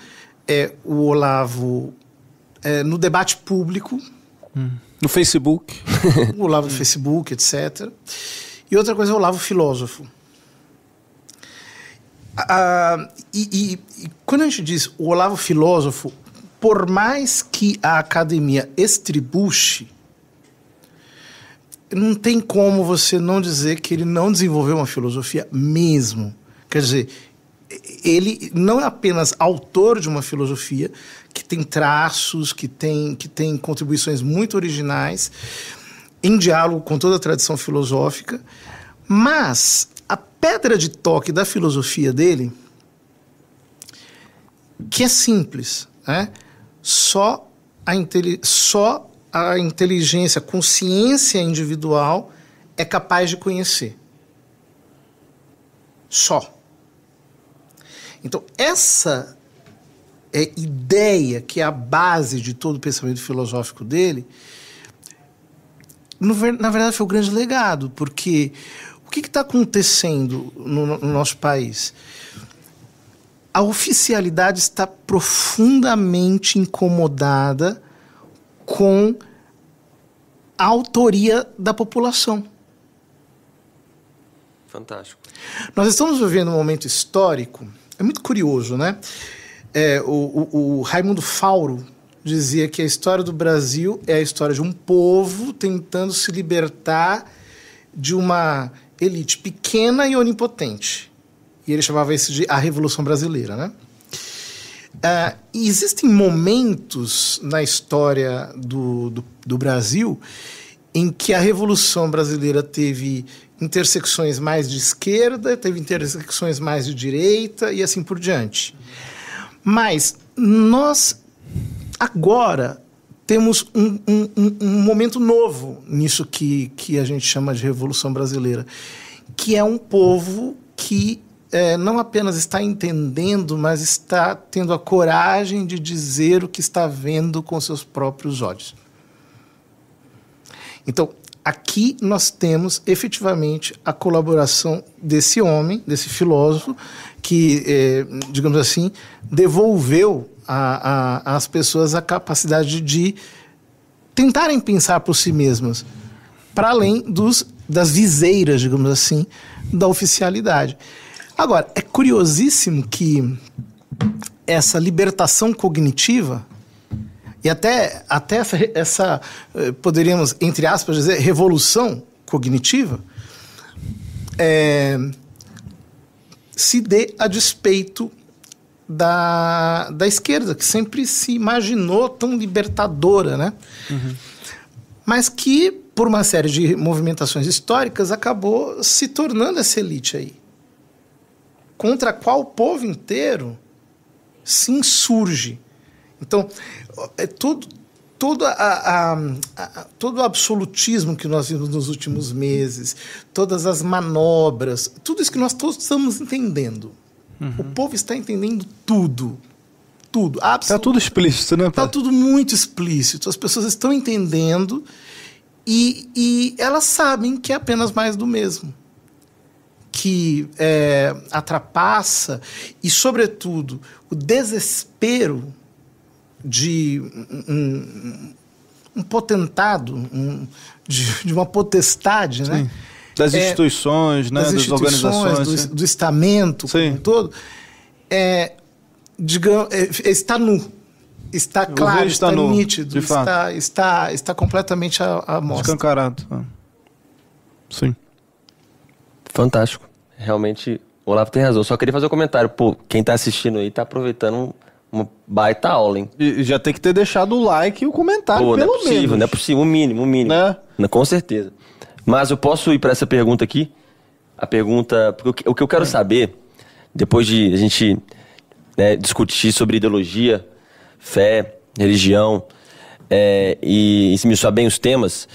é o Olavo é, no debate público. Hum. No Facebook. [LAUGHS] o Olavo no Facebook, etc. E outra coisa o Olavo filósofo. Ah, e, e, e, quando a gente diz o Olavo filósofo, por mais que a academia estribuche, não tem como você não dizer que ele não desenvolveu uma filosofia mesmo. Quer dizer, ele não é apenas autor de uma filosofia que tem traços, que tem, que tem contribuições muito originais, em diálogo com toda a tradição filosófica, mas a pedra de toque da filosofia dele, que é simples, né? só, a só a inteligência, a consciência individual é capaz de conhecer. Só. Então, essa é ideia que é a base de todo o pensamento filosófico dele, na verdade, foi o grande legado, porque o que está acontecendo no, no nosso país? A oficialidade está profundamente incomodada com a autoria da população. Fantástico. Nós estamos vivendo um momento histórico, é muito curioso, né? É, o, o, o Raimundo Fauro, dizia que a história do Brasil é a história de um povo tentando se libertar de uma elite pequena e onipotente. E ele chamava isso de a Revolução Brasileira, né? Uh, existem momentos na história do, do, do, Brasil em que a Revolução Brasileira teve intersecções mais de esquerda, teve intersecções mais de direita e assim por diante. Mas nós Agora, temos um, um, um, momento novo nisso que, que a gente chama de Revolução Brasileira, que é um povo que é, não apenas está entendendo, mas está tendo a coragem de dizer o que está vendo com seus próprios olhos. Então, aqui nós temos efetivamente a colaboração desse homem, desse filósofo, que, é, digamos assim, devolveu a, a, as pessoas a capacidade de tentarem pensar por si mesmas. para além dos, das viseiras, digamos assim, da oficialidade. Agora, é curiosíssimo que essa libertação cognitiva e até, até essa, eh, poderíamos, entre aspas, dizer, revolução cognitiva, é, se dê a despeito da, da esquerda, que sempre se imaginou tão libertadora, né? Uhum. Mas que, por uma série de movimentações históricas, acabou se tornando essa elite aí. Contra a qual o povo inteiro se insurge. Então, é todo, todo, a, a, a, todo o absolutismo que nós vimos nos últimos meses, todas as manobras, tudo isso que nós todos estamos entendendo. Uhum. O povo está entendendo tudo. Tudo. Está tudo explícito, né? Está tudo muito explícito. As pessoas estão entendendo e, e elas sabem que é apenas mais do mesmo. Que é, atrapassa e, sobretudo, o desespero de um, um potentado, um, de, de, uma potestade, né? Sim. Das é, instituições, né? Das, das organizações. Do, do estamento, sim. como um todo. É, digamos, é, está nu. Está claro, está, está nu, nítido, está, está, está completamente à, à mostra. Escancarado. Ah. Sim. Fantástico. Realmente, o Olavo tem razão. Só queria fazer um comentário. Pô, quem está assistindo aí está aproveitando uma baita aula, hein? E já tem que ter deixado o like e o comentário, Pô, pelo não é possível, menos. Não é possível, o mínimo, o mínimo. Né? Com certeza. Mas eu posso ir para essa pergunta aqui? A pergunta. Porque o que eu quero saber, depois de a gente né, discutir sobre ideologia, fé, religião, é, e, e esmiuçar bem os temas,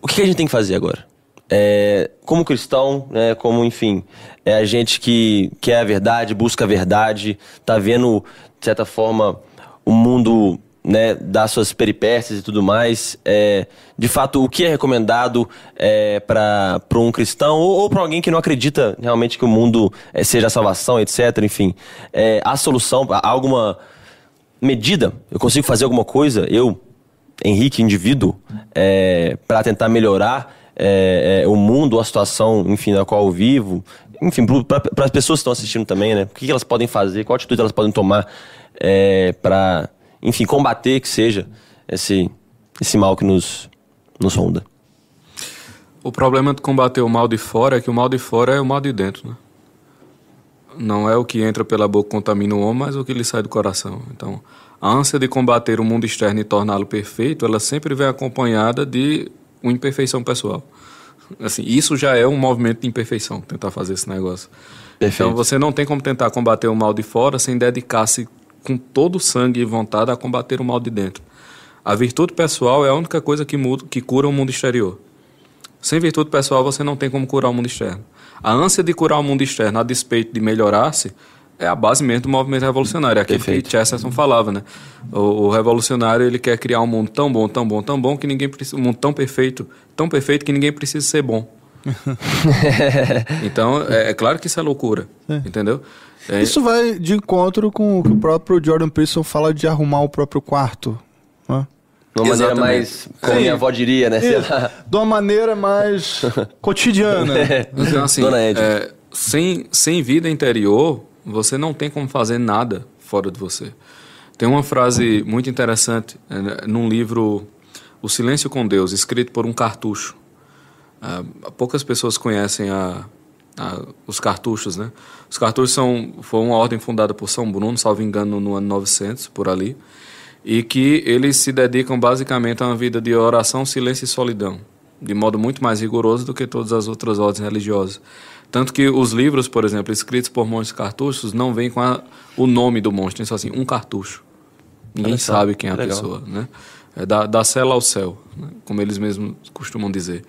o que a gente tem que fazer agora? É, como cristão, né, como, enfim, é a gente que quer a verdade, busca a verdade, tá vendo, de certa forma, o mundo né, dar suas peripécias e tudo mais. É, de fato, o que é recomendado é, para um cristão ou, ou para alguém que não acredita realmente que o mundo é, seja a salvação, etc. Enfim, é, a solução, há alguma medida? Eu consigo fazer alguma coisa? Eu, Henrique, indivíduo, é, para tentar melhorar é, é, o mundo, a situação, enfim, na qual eu vivo? Enfim, para as pessoas que estão assistindo também, né? O que, que elas podem fazer? Qual atitude elas podem tomar para enfim, combater que seja esse, esse mal que nos, nos ronda. O problema de combater o mal de fora é que o mal de fora é o mal de dentro, né? Não é o que entra pela boca que contamina o homem, mas o que lhe sai do coração. Então, a ânsia de combater o mundo externo e torná-lo perfeito, ela sempre vem acompanhada de uma imperfeição pessoal. Assim, isso já é um movimento de imperfeição, tentar fazer esse negócio. Perfeito. Então, você não tem como tentar combater o mal de fora sem dedicar-se com todo o sangue e vontade a combater o mal de dentro. A virtude pessoal é a única coisa que, muda, que cura o mundo exterior. Sem virtude pessoal, você não tem como curar o mundo externo. A ânsia de curar o mundo externo, a despeito de melhorar-se, é a base mesmo do movimento revolucionário. É aquilo Perfeito. que Chesterton falava, né? O, o, revolucionário ele quer criar um mundo tão bom, tão bom, tão bom que ninguém precisa, um mundo tão perfeito, tão perfeito que ninguém precisa ser bom. [LAUGHS] então, é, é, claro que isso é loucura, é. entendeu? É... Isso vai de encontro com o que o próprio Jordan Peterson fala de arrumar o próprio quarto. Né? De uma maneira mais, como Sim. minha avó diria, né? De uma maneira mais [LAUGHS] cotidiana. É. Então, assim, Dona Ed. É, sem, sem vida interior, você não tem como fazer nada fora de você. Tem uma frase muito interessante é, num livro O Silêncio com Deus, escrito por um cartucho. Uh, poucas pessoas conhecem a, a, os cartuchos, né? Os cartuchos são, foi uma ordem fundada por São Bruno, salvo engano, no ano 900, por ali, e que eles se dedicam basicamente a uma vida de oração, silêncio e solidão, de modo muito mais rigoroso do que todas as outras ordens religiosas. Tanto que os livros, por exemplo, escritos por monges cartuchos, não vêm com a, o nome do monge, tem só assim, um cartucho. Ninguém sabe quem é a Legal. pessoa, né? É da, da cela ao céu, né? como eles mesmos costumam dizer.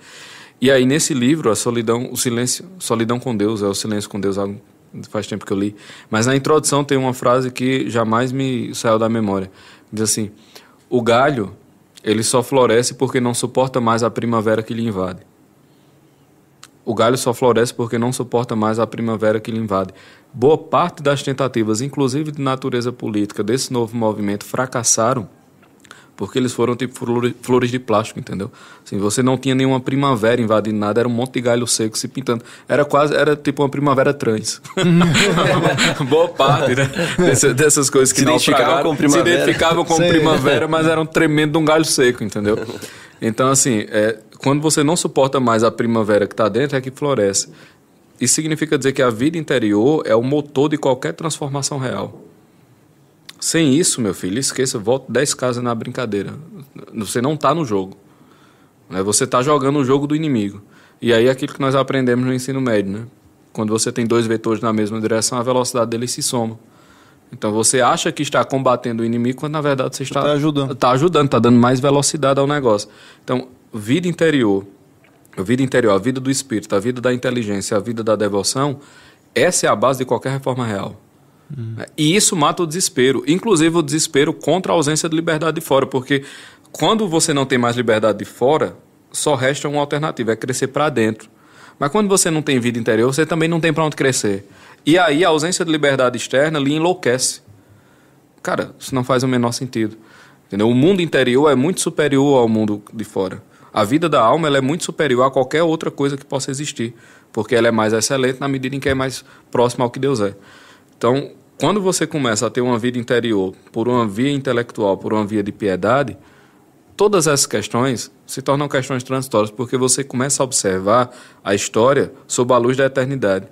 E aí, nesse livro, a solidão, o silêncio, solidão com Deus, é o silêncio com Deus, faz tempo que eu li. Mas na introdução tem uma frase que jamais me saiu da memória. Diz assim: O galho, ele só floresce porque não suporta mais a primavera que lhe invade. O galho só floresce porque não suporta mais a primavera que lhe invade. Boa parte das tentativas, inclusive de natureza política, desse novo movimento fracassaram Porque eles foram tipo flores de plástico, entendeu? Assim, você não tinha nenhuma primavera invadindo nada, era um monte de galho seco se pintando. Era quase, era tipo uma primavera trans. [LAUGHS] Boa parte, né? Dessas, dessas coisas que se identificavam com primavera. Se identificavam com primavera, mas eram tremendo de um galho seco, entendeu? Então, assim, é, quando você não suporta mais a primavera que está dentro, é que floresce. Isso significa dizer que a vida interior é o motor de qualquer transformação real. Sem isso, meu filho, esqueça, volta 10 casas na brincadeira. Você não está no jogo. Né? Você está jogando o jogo do inimigo. E aí aquilo que nós aprendemos no ensino médio, né? Quando você tem dois vetores na mesma direção, a velocidade deles se soma. Então você acha que está combatendo o inimigo, quando na verdade você está tá ajudando. Está ajudando, está dando mais velocidade ao negócio. Então, vida interior, a vida interior, a vida do espírito, a vida da inteligência, a vida da devoção, essa é a base de qualquer reforma real. Hum. E isso mata o desespero, inclusive o desespero contra a ausência de liberdade de fora, porque quando você não tem mais liberdade de fora, só resta uma alternativa, é crescer para dentro. Mas quando você não tem vida interior, você também não tem para onde crescer. E aí a ausência de liberdade externa lhe enlouquece. Cara, isso não faz o menor sentido. Entendeu? O mundo interior é muito superior ao mundo de fora. A vida da alma ela é muito superior a qualquer outra coisa que possa existir, porque ela é mais excelente na medida em que é mais próxima ao que Deus é. Então, quando você começa a ter uma vida interior por uma via intelectual, por uma via de piedade, todas essas questões se tornam questões transitórias, porque você começa a observar a história sob a luz da eternidade.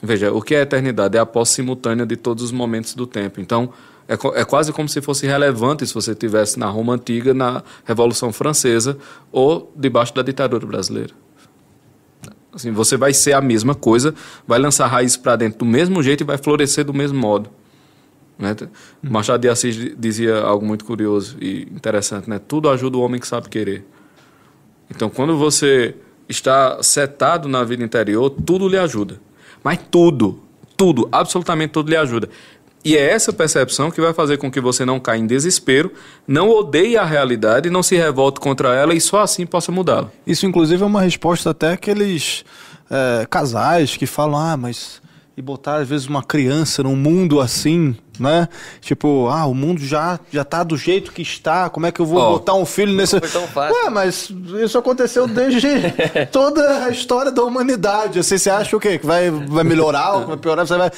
Veja, o que é a eternidade? É a posse simultânea de todos os momentos do tempo. Então, é, é quase como se fosse relevante se você estivesse na Roma Antiga, na Revolução Francesa ou debaixo da ditadura brasileira. Assim, você vai ser a mesma coisa, vai lançar raízes para dentro do mesmo jeito e vai florescer do mesmo modo. Né? Hum. Machado de Assis dizia algo muito curioso e interessante, né? Tudo ajuda o homem que sabe querer. Então, quando você está setado na vida interior, tudo lhe ajuda. Mas tudo, tudo, absolutamente tudo lhe ajuda. E é essa percepção que vai fazer com que você não caia em desespero, não odeie a realidade, não se revolte contra ela e só assim possa mudá-la. Isso, inclusive, é uma resposta até aqueles é, casais que falam: ah, mas. E botar, às vezes, uma criança num mundo assim, né? Tipo, ah, o mundo já, já tá do jeito que está, como é que eu vou oh, botar um filho nesse. Foi tão fácil. Ué, mas isso aconteceu desde [LAUGHS] toda a história da humanidade. Assim, você acha o quê? Que vai, vai melhorar ou vai piorar? Você vai.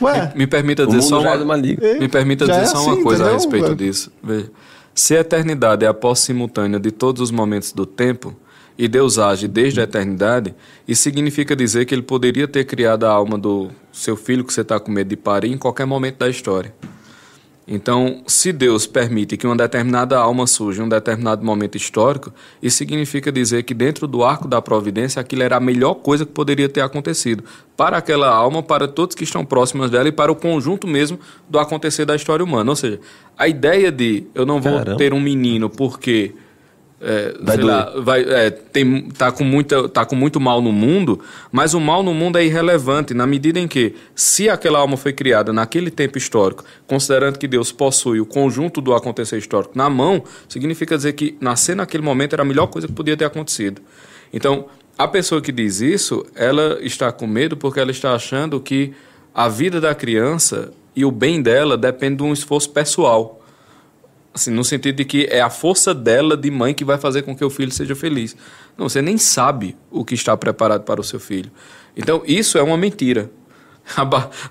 Ué, me, me permita dizer só uma, é me permita dizer é só assim, uma coisa entendeu? a respeito disso. Veja, se a eternidade é a posse simultânea de todos os momentos do tempo, e Deus age desde a eternidade, isso significa dizer que ele poderia ter criado a alma do seu filho que você está com medo de parir em qualquer momento da história. Então, se Deus permite que uma determinada alma surja em um determinado momento histórico, isso significa dizer que dentro do arco da providência aquilo era a melhor coisa que poderia ter acontecido para aquela alma, para todos que estão próximos dela e para o conjunto mesmo do acontecer da história humana. Ou seja, a ideia de eu não vou Caramba. ter um menino porque é, vai, lá, vai é, tem, tá, com muita, tá com muito mal no mundo, mas o mal no mundo é irrelevante na medida em que, se aquela alma foi criada naquele tempo histórico, considerando que Deus possui o conjunto do acontecer histórico na mão, significa dizer que nascer naquele momento era a melhor coisa que podia ter acontecido. Então, a pessoa que diz isso, ela está com medo porque ela está achando que a vida da criança e o bem dela depende de um esforço pessoal. Assim, no sentido de que é a força dela de mãe que vai fazer com que o filho seja feliz. Não, você nem sabe o que está preparado para o seu filho. Então, isso é uma mentira.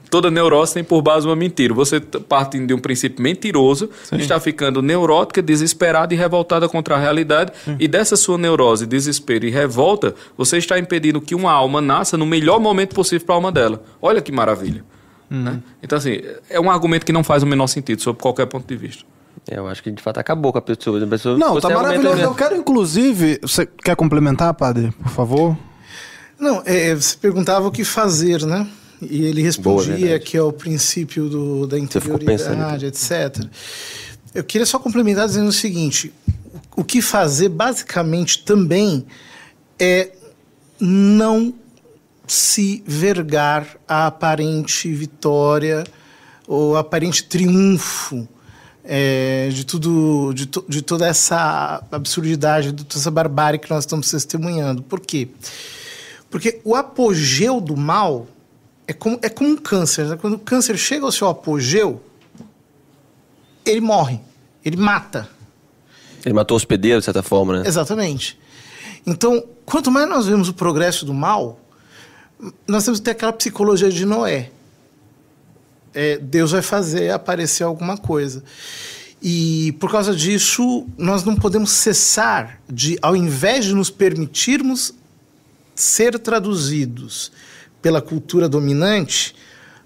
Toda neurose tem por base uma mentira. Você partindo de um princípio mentiroso, Sim. está ficando neurótica, desesperada e revoltada contra a realidade. Sim. E dessa sua neurose, desespero e revolta, você está impedindo que uma alma nasça no melhor momento possível para a alma dela. Olha que maravilha. Hum. Né? Então, assim, é um argumento que não faz o menor sentido, sob qualquer ponto de vista. Eu acho que de fato acabou com a pessoa. A pessoa não, tá maravilhoso. Eu quero, inclusive. Você quer complementar, padre, por favor? Não, é, você perguntava o que fazer, né? E ele respondia Boa, que é o princípio do, da interioridade, etc. Eu queria só complementar dizendo o seguinte: o que fazer, basicamente, também é não se vergar a aparente vitória ou aparente triunfo é, de tudo, de, to, de, toda essa absurdidade, de toda essa barbárie que nós estamos testemunhando. Por quê? Porque o apogeu do mal é como, é como um câncer. Né? Quando o câncer chega ao seu apogeu, ele morre, ele mata. Ele matou o hospedeiro, de certa forma, né? Exatamente. Então, quanto mais nós vemos o progresso do mal, nós temos que ter aquela psicologia de Noé. É, Deus vai fazer aparecer alguma coisa. E por causa disso, nós não podemos cessar de, ao invés de nos permitirmos ser traduzidos pela cultura dominante,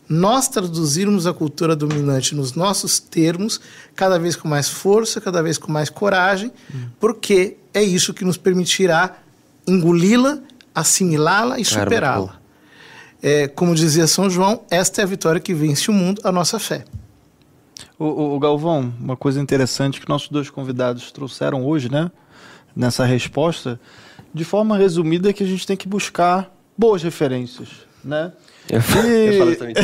nós traduzirmos a cultura dominante nos nossos termos, cada vez com mais força, cada vez com mais coragem, hum. porque é isso que nos permitirá engoli-la, assimilá-la e superá-la. É, como dizia São João, esta é a vitória que vence o mundo, a nossa fé. O, o, o Galvão, uma coisa interessante que nossos dois convidados trouxeram hoje, né, nessa resposta, de forma resumida, é que a gente tem que buscar boas referências, né? Eu, e... eu falo também.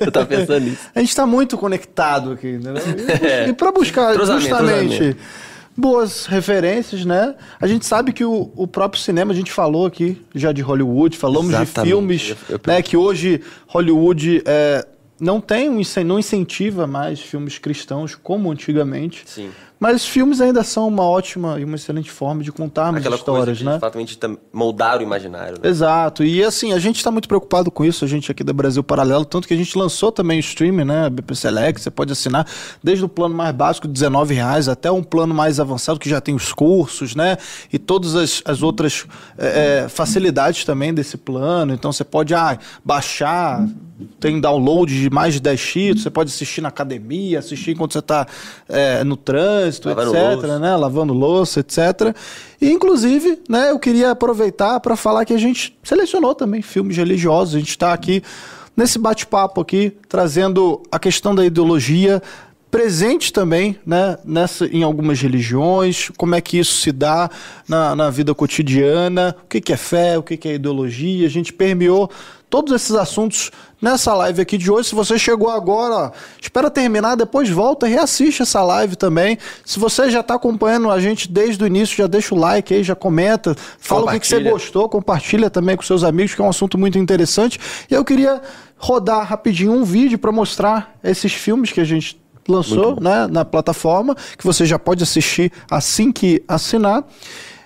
eu tava pensando nisso. [LAUGHS] A gente está muito conectado aqui, né? [LAUGHS] E, e para buscar justamente boas referências, né? A gente sabe que o, o próprio cinema, a gente falou aqui já de Hollywood, falamos Exatamente. de filmes, eu, eu... né? Que hoje Hollywood é, não tem um não incentiva mais filmes cristãos como antigamente. Sim. Mas filmes ainda são uma ótima e uma excelente forma de contarmos Aquela histórias, coisa de, né? Fatalmente moldar o imaginário. Né? Exato. E assim, a gente está muito preocupado com isso, a gente aqui da Brasil Paralelo, tanto que a gente lançou também o streaming, né? BP Select, você pode assinar desde o plano mais básico de R$19,00 até um plano mais avançado que já tem os cursos, né? E todas as, as outras é, é facilidades também desse plano. Então você pode ah, baixar, tem download de mais de 10 títulos, você pode assistir na academia, assistir enquanto você está é, no trânsito, Lavando etc, louça. né? Lavando louça, etc. E, inclusive, né, eu queria aproveitar para falar que a gente selecionou também filmes religiosos. A gente está aqui nesse bate-papo aqui, trazendo a questão da ideologia presente também né, nessa, em algumas religiões, como é que isso se dá na, na vida cotidiana, o que, que é fé, o que, que é ideologia. A gente permeou todos esses assuntos nessa live aqui de hoje. Se você chegou agora, ó, espera terminar, depois volta, reassiste essa live também. Se você já está acompanhando a gente desde o início, já deixa o like aí, já comenta, fala o que, que você gostou, compartilha também com seus amigos, que é um assunto muito interessante. E eu queria rodar rapidinho um vídeo para mostrar esses filmes que a gente lançou né, na plataforma, que você já pode assistir assim que assinar.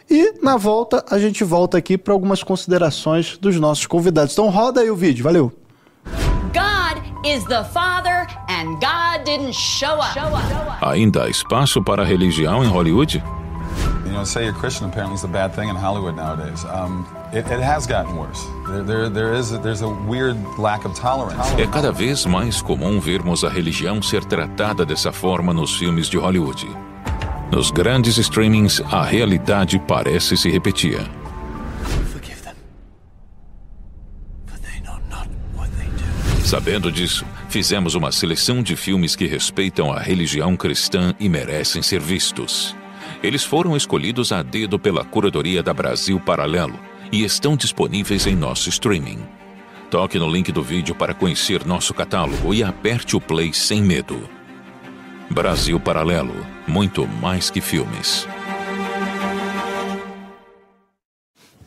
E na volta, a gente volta aqui para algumas considerações dos nossos convidados. Então roda aí o vídeo, valeu! Ainda há espaço para a religião em Hollywood? You know, say you're Christian apparently is a bad thing in Hollywood nowadays. Um, it, it has gotten worse. There, there, there is a, there's a weird lack of tolerance. É cada vez mais comum vermos a religião ser tratada dessa forma nos filmes de Hollywood. Nos grandes streamings, a realidade parece se repetir. Sabendo disso, fizemos uma seleção de filmes que respeitam a religião cristã e merecem ser vistos. Eles foram escolhidos a dedo pela curadoria da Brasil Paralelo e estão disponíveis em nosso streaming. Toque no link do vídeo para conhecer nosso catálogo e aperte o play sem medo. Brasil Paralelo muito mais que filmes.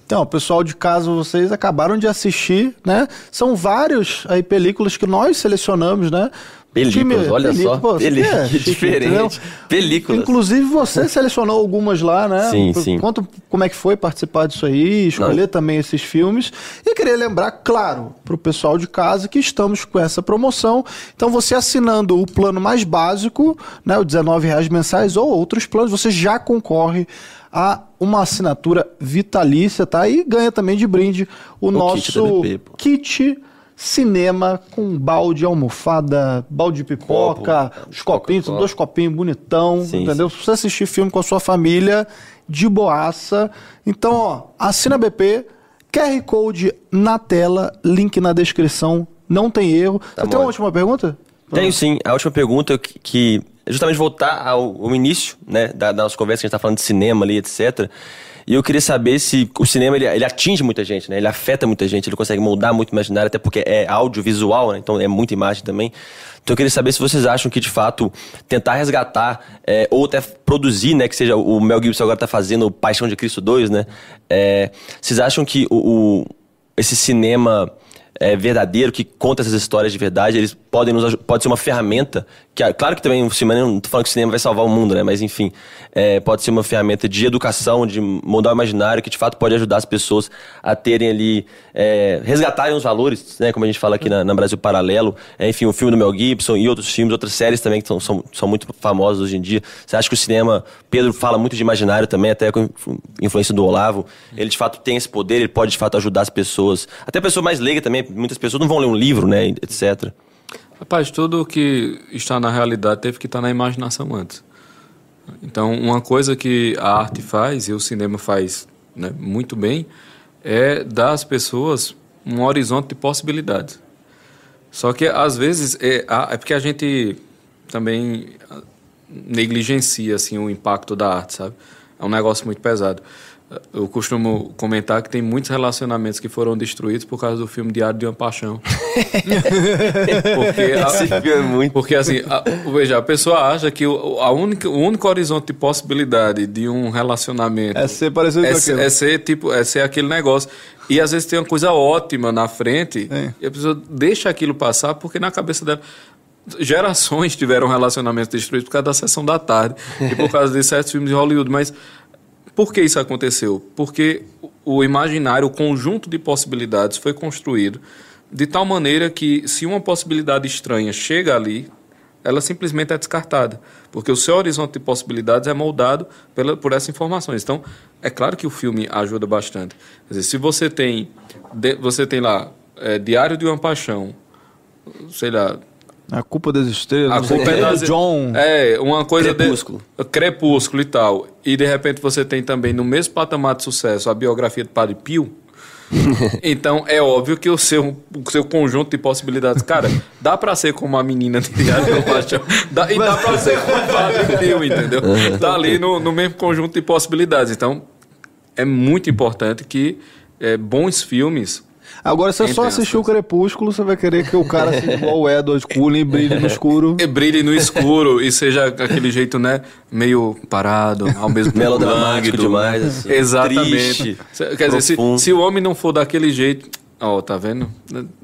Então, pessoal de casa, vocês acabaram de assistir, né? São vários aí películas que nós selecionamos, né? Películas, olha película, só. Pô, película, que [LAUGHS] diferente. Películas. Inclusive, você [LAUGHS] selecionou algumas lá, né? Sim, sim. Conta como é que foi participar disso aí, escolher Não. também esses filmes. E queria lembrar, claro, para o pessoal de casa que estamos com essa promoção. Então, você assinando o plano mais básico, né, o R$19,00 mensais, ou outros planos, você já concorre a uma assinatura vitalícia, tá? E ganha também de brinde o, o nosso kit, kit cinema com balde, almofada, balde de pipoca, Copo, os copinhos, são dois copinhos bonitão, sim, entendeu? Sim. Você assistir filme com a sua família de boaça. Então, ó, assina BP, QR Code na tela, link na descrição, não tem erro. Tá Você tem uma última pergunta? Tenho sim. A última pergunta que, que é justamente voltar ao, ao início, né, da, da nossa conversa, que a gente está falando de cinema ali, etc., e eu queria saber se o cinema ele, ele, atinge muita gente, né? Ele afeta muita gente, ele consegue moldar muito o imaginário, até porque é audiovisual, né? Então é muita imagem também. Então eu queria saber se vocês acham que, de fato, tentar resgatar é, ou até produzir, né? Que seja o Mel Gibson agora está fazendo Paixão de Cristo 2, né? É, vocês acham que o, o esse cinema é, verdadeiro, que conta essas histórias de verdade, eles podem nos pode ser uma ferramenta que claro que também o cinema não tô falando que o cinema vai salvar o mundo, né? Mas enfim, é, pode ser uma ferramenta de educação, de mudar o imaginário, que de fato pode ajudar as pessoas a terem ali é, resgatarem os valores, né? Como a gente fala aqui na, na Brasil Paralelo, é, enfim, o filme do Mel Gibson e outros filmes, outras séries também que são, são, são muito famosas hoje em dia. Você acha que o cinema, Pedro fala muito de imaginário também, até com influência do Olavo, ele de fato tem esse poder, ele pode de fato ajudar as pessoas, até a pessoa mais leiga também, muitas pessoas não vão ler um livro, né? Etc. Rapaz, tudo que está na realidade teve que estar na imaginação antes. Então, uma coisa que a arte faz e o cinema faz né, muito bem é dar às pessoas um horizonte de possibilidades. Só que às vezes é, é porque a gente também negligencia assim o impacto da arte, sabe? É um negócio muito pesado. Eu costumo comentar que tem muitos relacionamentos que foram destruídos por causa do filme Diário de uma Paixão. [LAUGHS] porque, filme é muito. Porque assim, a, veja, a pessoa acha que o, a única, o único horizonte de possibilidade de um relacionamento é ser parecido é, com aquilo. É ser tipo, é ser aquele negócio. E às vezes tem uma coisa ótima na frente é. e a pessoa deixa aquilo passar porque na cabeça dela gerações tiveram relacionamentos destruídos por causa da sessão da tarde e por causa de certos filmes de Hollywood, mas por que isso aconteceu? Porque o imaginário, o conjunto de possibilidades foi construído de tal maneira que, se uma possibilidade estranha chega ali, ela simplesmente é descartada, porque o seu horizonte de possibilidades é moldado pela, por essas informações. Então, é claro que o filme ajuda bastante. Quer dizer, se você tem, de, você tem lá é, Diário de uma Paixão, sei lá, a culpa das estrelas. A culpa é das... John. É, uma coisa... Crepúsculo. De... Crepúsculo e tal. E de repente você tem também no mesmo patamar de sucesso a biografia de Padre Pio. [LAUGHS] então é óbvio que o seu, o seu conjunto de possibilidades, cara, dá pra ser como a menina de Diário do Paixão. Dá, e dá pra ser como o Padre Pio, entendeu? Tá ali no, no mesmo conjunto de possibilidades. Então é muito importante que é, bons filmes Agora, se você só assistiu o Crepúsculo, você vai querer que o cara seja igual o Edward Cullen, brilhe no escuro. [LAUGHS] E brilhe no escuro e seja aquele jeito, né? Meio parado, ao mesmo tempo. Melodramático demais, assim. Exatamente. Triste, Quer dizer, se, se o homem não for daquele jeito. Ó, oh, tá vendo?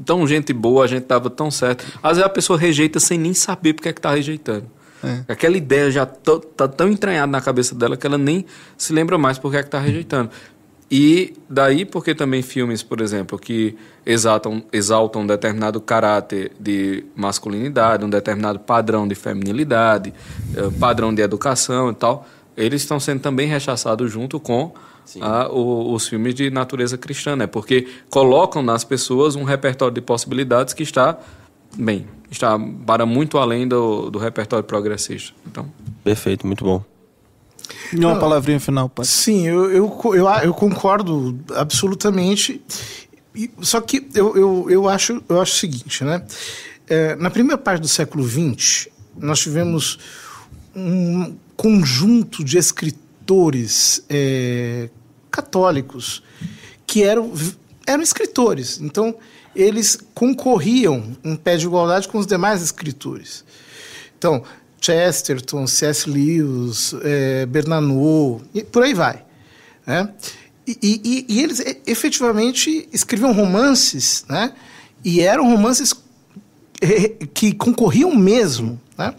Tão gente boa, a gente tava tão certo. Às vezes a pessoa rejeita sem nem saber porque é que tá rejeitando. É. Aquela ideia já tá tão entranhada na cabeça dela que ela nem se lembra mais porque é que tá rejeitando. E daí porque também filmes, por exemplo, que exaltam, exaltam um determinado caráter de masculinidade, um determinado padrão de feminilidade, eh, padrão de educação e tal, eles estão sendo também rechaçados junto com a, o, os filmes de natureza cristã, né? Porque colocam nas pessoas um repertório de possibilidades que está, bem, está para muito além do, do repertório progressista. Então. Perfeito, muito bom. E uma Não, palavrinha final, pai. Sim, eu, eu, eu, eu concordo absolutamente. Só que eu, eu, eu, acho, eu acho o seguinte, né? É, na primeira parte do século XX, nós tivemos um conjunto de escritores é, católicos que eram, eram escritores. Então, eles concorriam em pé de igualdade com os demais escritores. Então, Chesterton, C.S. Lewis, é, Bernanou, e por aí vai. Né? E, e, e, eles efetivamente escreviam romances, né? e eram romances que concorriam mesmo. Né?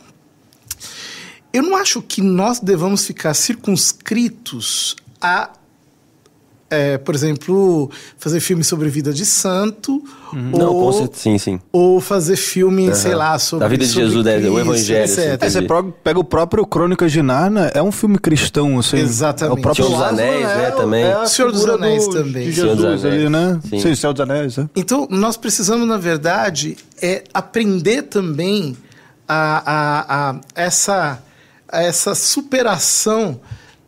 Eu não acho que nós devamos ficar circunscritos a é, por exemplo, fazer filme sobre vida de santo. Uhum. Não, ou, sim, sim. Ou fazer filme, uhum. sei lá, sobre. A vida de Jesus, né, Cristo, o Evangelho. Assim, é, você pega o próprio Crônicas de Narnia, é um filme cristão, assim. Exatamente. É o próprio Senhor dos Anéis, é, né, também. É o Senhor dos Anéis do, também. De Jesus Anéis. ali, né? Sim, sim Senhor dos Anéis. É. Então, nós precisamos, na verdade, é aprender também a, a, a essa, a essa superação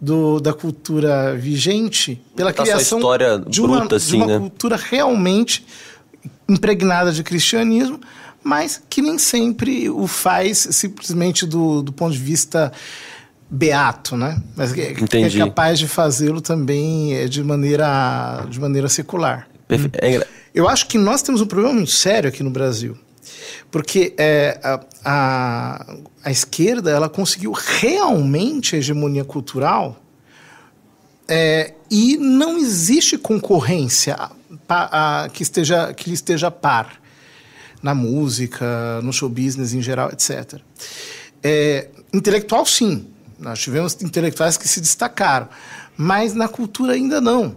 do, da cultura vigente pela criação de uma, bruta, assim, de uma né? cultura realmente impregnada de cristianismo, mas que nem sempre o faz simplesmente do, do ponto de vista beato, né? Mas que, é capaz de fazê-lo também é, de maneira, de maneira secular. É Eu acho que nós temos um problema muito sério aqui no Brasil. Porque é, a, a, a esquerda ela conseguiu realmente a hegemonia cultural é, e não existe concorrência a, que, esteja, que lhe esteja par na música, no show business em geral, etc. É, intelectual, sim. Nós tivemos intelectuais que se destacaram, mas na cultura ainda não.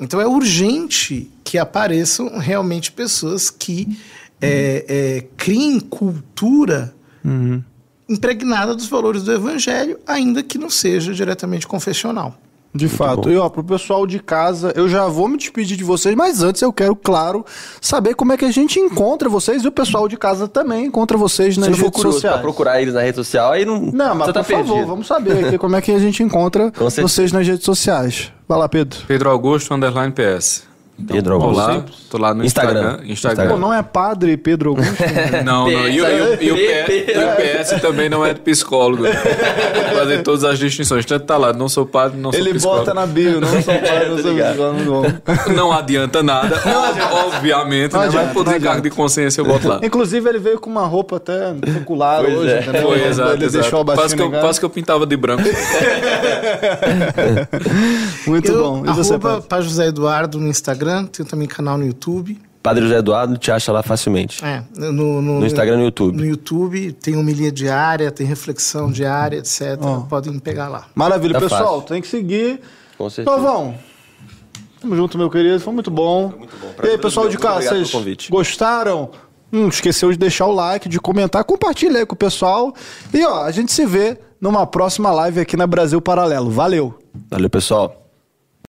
Então é urgente que apareçam realmente pessoas que é, é, criem cultura uhum. impregnada dos valores do evangelho, ainda que não seja diretamente confessional. De Muito fato. Bom. E ó, pro pessoal de casa, eu já vou me despedir de vocês, mas antes eu quero, claro, saber como é que a gente encontra vocês e o pessoal de casa também encontra vocês nas redes sociais. Pra procurar eles na rede social, aí não. Não, mas Você tá por perdido. favor, vamos saber aqui como é que a gente [LAUGHS] encontra vocês nas redes sociais. Vai lá, Pedro. Pedro Augusto, underline PS. Pedro Augusto. Olá, tô lá no Instagram. Instagram. Instagram. Pô, não é padre Pedro Augusto? [LAUGHS] não, não. E, e, e, o, PS, também não é psicólogo. Fazer todas as distinções. Tanto tá lá, não sou padre, não sou Ele psicólogo. Ele bota na bio, não sou padre, não sou psicólogo. Não adianta nada, obviamente, não né? Mas por descargo de consciência eu boto lá. Inclusive, ele veio com uma roupa até secular pois hoje, é. entendeu? Foi, exato. Ele exato. deixou a quase que, eu, quase que eu pintava de branco. [LAUGHS] Muito eu, bom. E você, para José Eduardo no Instagram, tem também canal no YouTube. Padre José Eduardo te acha lá facilmente. É, no, no, no Instagram e no YouTube. No YouTube tem homilia diária, tem reflexão diária, etc. Oh. Podem pegar lá. Maravilha, tá pessoal. Fácil. Tem que seguir. Com certeza. Novão. Tamo junto, meu querido. Foi muito bom. Foi muito bom. e aí, pessoal de casa, vocês gostaram? Hum, esqueceu de deixar o like, de comentar, compartilha aí com o pessoal. E ó, a gente se vê numa próxima live aqui na Brasil Paralelo. Valeu! Valeu, pessoal.